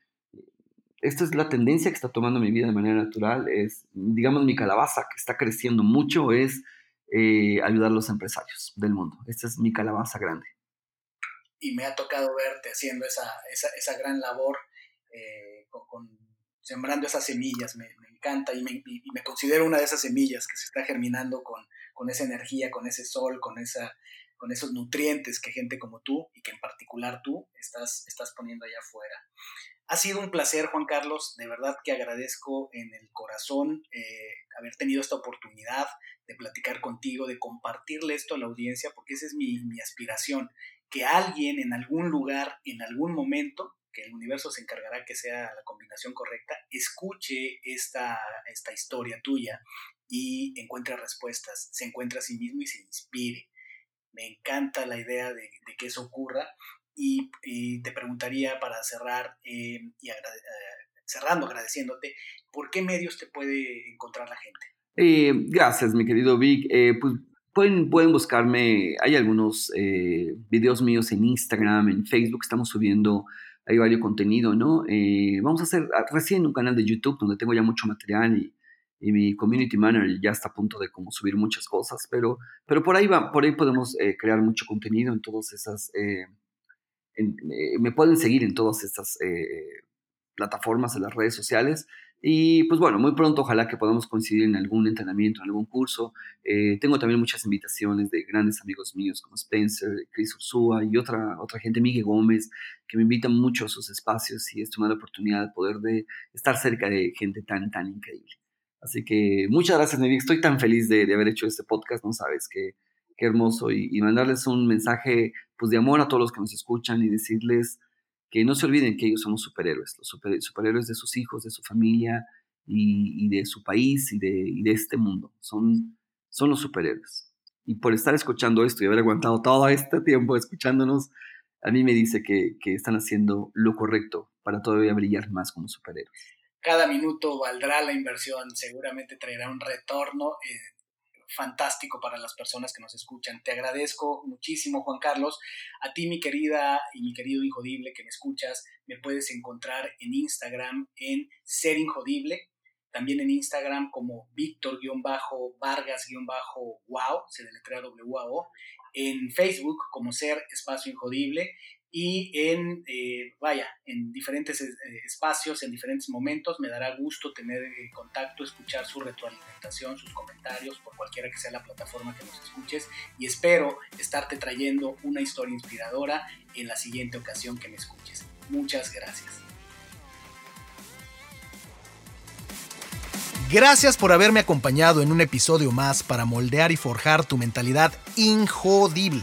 esta es la tendencia que está tomando mi vida de manera natural, es, digamos, mi calabaza que está creciendo mucho, es eh, ayudar a los empresarios del mundo. Esta es mi calabaza grande. Y me ha tocado verte haciendo esa, esa, esa gran labor eh, con, sembrando esas semillas. Me, y me, me, considero una de esas semillas que se está germinando con, con esa energía, con ese sol, con, esa, con esos nutrientes que gente como tú y que en particular tú estás, estás poniendo allá afuera. Ha sido un placer, Juan Carlos, de verdad que agradezco en el corazón eh, haber tenido esta oportunidad de platicar contigo, de compartirle esto a la audiencia, porque esa es mi, mi aspiración, que alguien en algún lugar, en algún momento, que el universo se encargará que sea la combinación correcta, escuche esta, esta historia tuya y encuentre respuestas, se encuentre a sí mismo y se inspire. Me encanta la idea de, que eso ocurra y, te preguntaría para cerrar eh, y eh, cerrando agradeciéndote, ¿por qué medios te puede encontrar la gente? Eh, gracias, mi querido Vic. pues pueden, pueden buscarme, hay algunos videos míos en Instagram, en Facebook, estamos subiendo hay varios contenido, ¿no? Eh, vamos a hacer ah, recién un canal de YouTube donde tengo ya mucho material y, y, mi community manager ya está a punto de como subir muchas cosas, pero, pero por ahí va, por ahí podemos eh, crear mucho contenido en todas esas, eh, me pueden seguir en todas estas plataformas, en las redes sociales. Y pues bueno, muy pronto ojalá que podamos coincidir en algún entrenamiento, en algún curso. Eh, tengo también muchas invitaciones de grandes amigos míos como Spencer, Chris Ursúa y otra, otra gente, Miguel Gómez, que me invitan mucho a sus espacios y da la oportunidad de poder de estar cerca de gente tan, tan increíble. Así que muchas gracias, Nevi. Estoy tan feliz de, haber hecho este podcast, no sabes qué, qué hermoso. Y, y mandarles un mensaje pues, de amor a todos los que nos escuchan y decirles que no se olviden que ellos son los superhéroes, los superhéroes de sus hijos, de su familia y, de su país y de, este mundo. Son, son los superhéroes. Y por estar escuchando esto y haber aguantado todo este tiempo escuchándonos, a mí me dice que, están haciendo lo correcto para todavía brillar más como superhéroes. Cada minuto valdrá la inversión, seguramente traerá un retorno. Eh, fantástico para las personas que nos escuchan. Te agradezco muchísimo, Juan Carlos. A ti, mi querida y mi querido Injodible que me escuchas, me puedes encontrar en Instagram en Ser Injodible, también en Instagram como Víctor-Vargas-Wow, se deletrea W-A-O, en Facebook como Ser Espacio Injodible y en, eh, vaya, en diferentes eh, espacios, en diferentes momentos. Me dará gusto tener eh, contacto, escuchar su retroalimentación, sus comentarios, por cualquiera que sea la plataforma que nos escuches. Y espero estarte trayendo una historia inspiradora en la siguiente ocasión que me escuches. Muchas gracias. Gracias por haberme acompañado en un episodio más para moldear y forjar tu mentalidad injodible.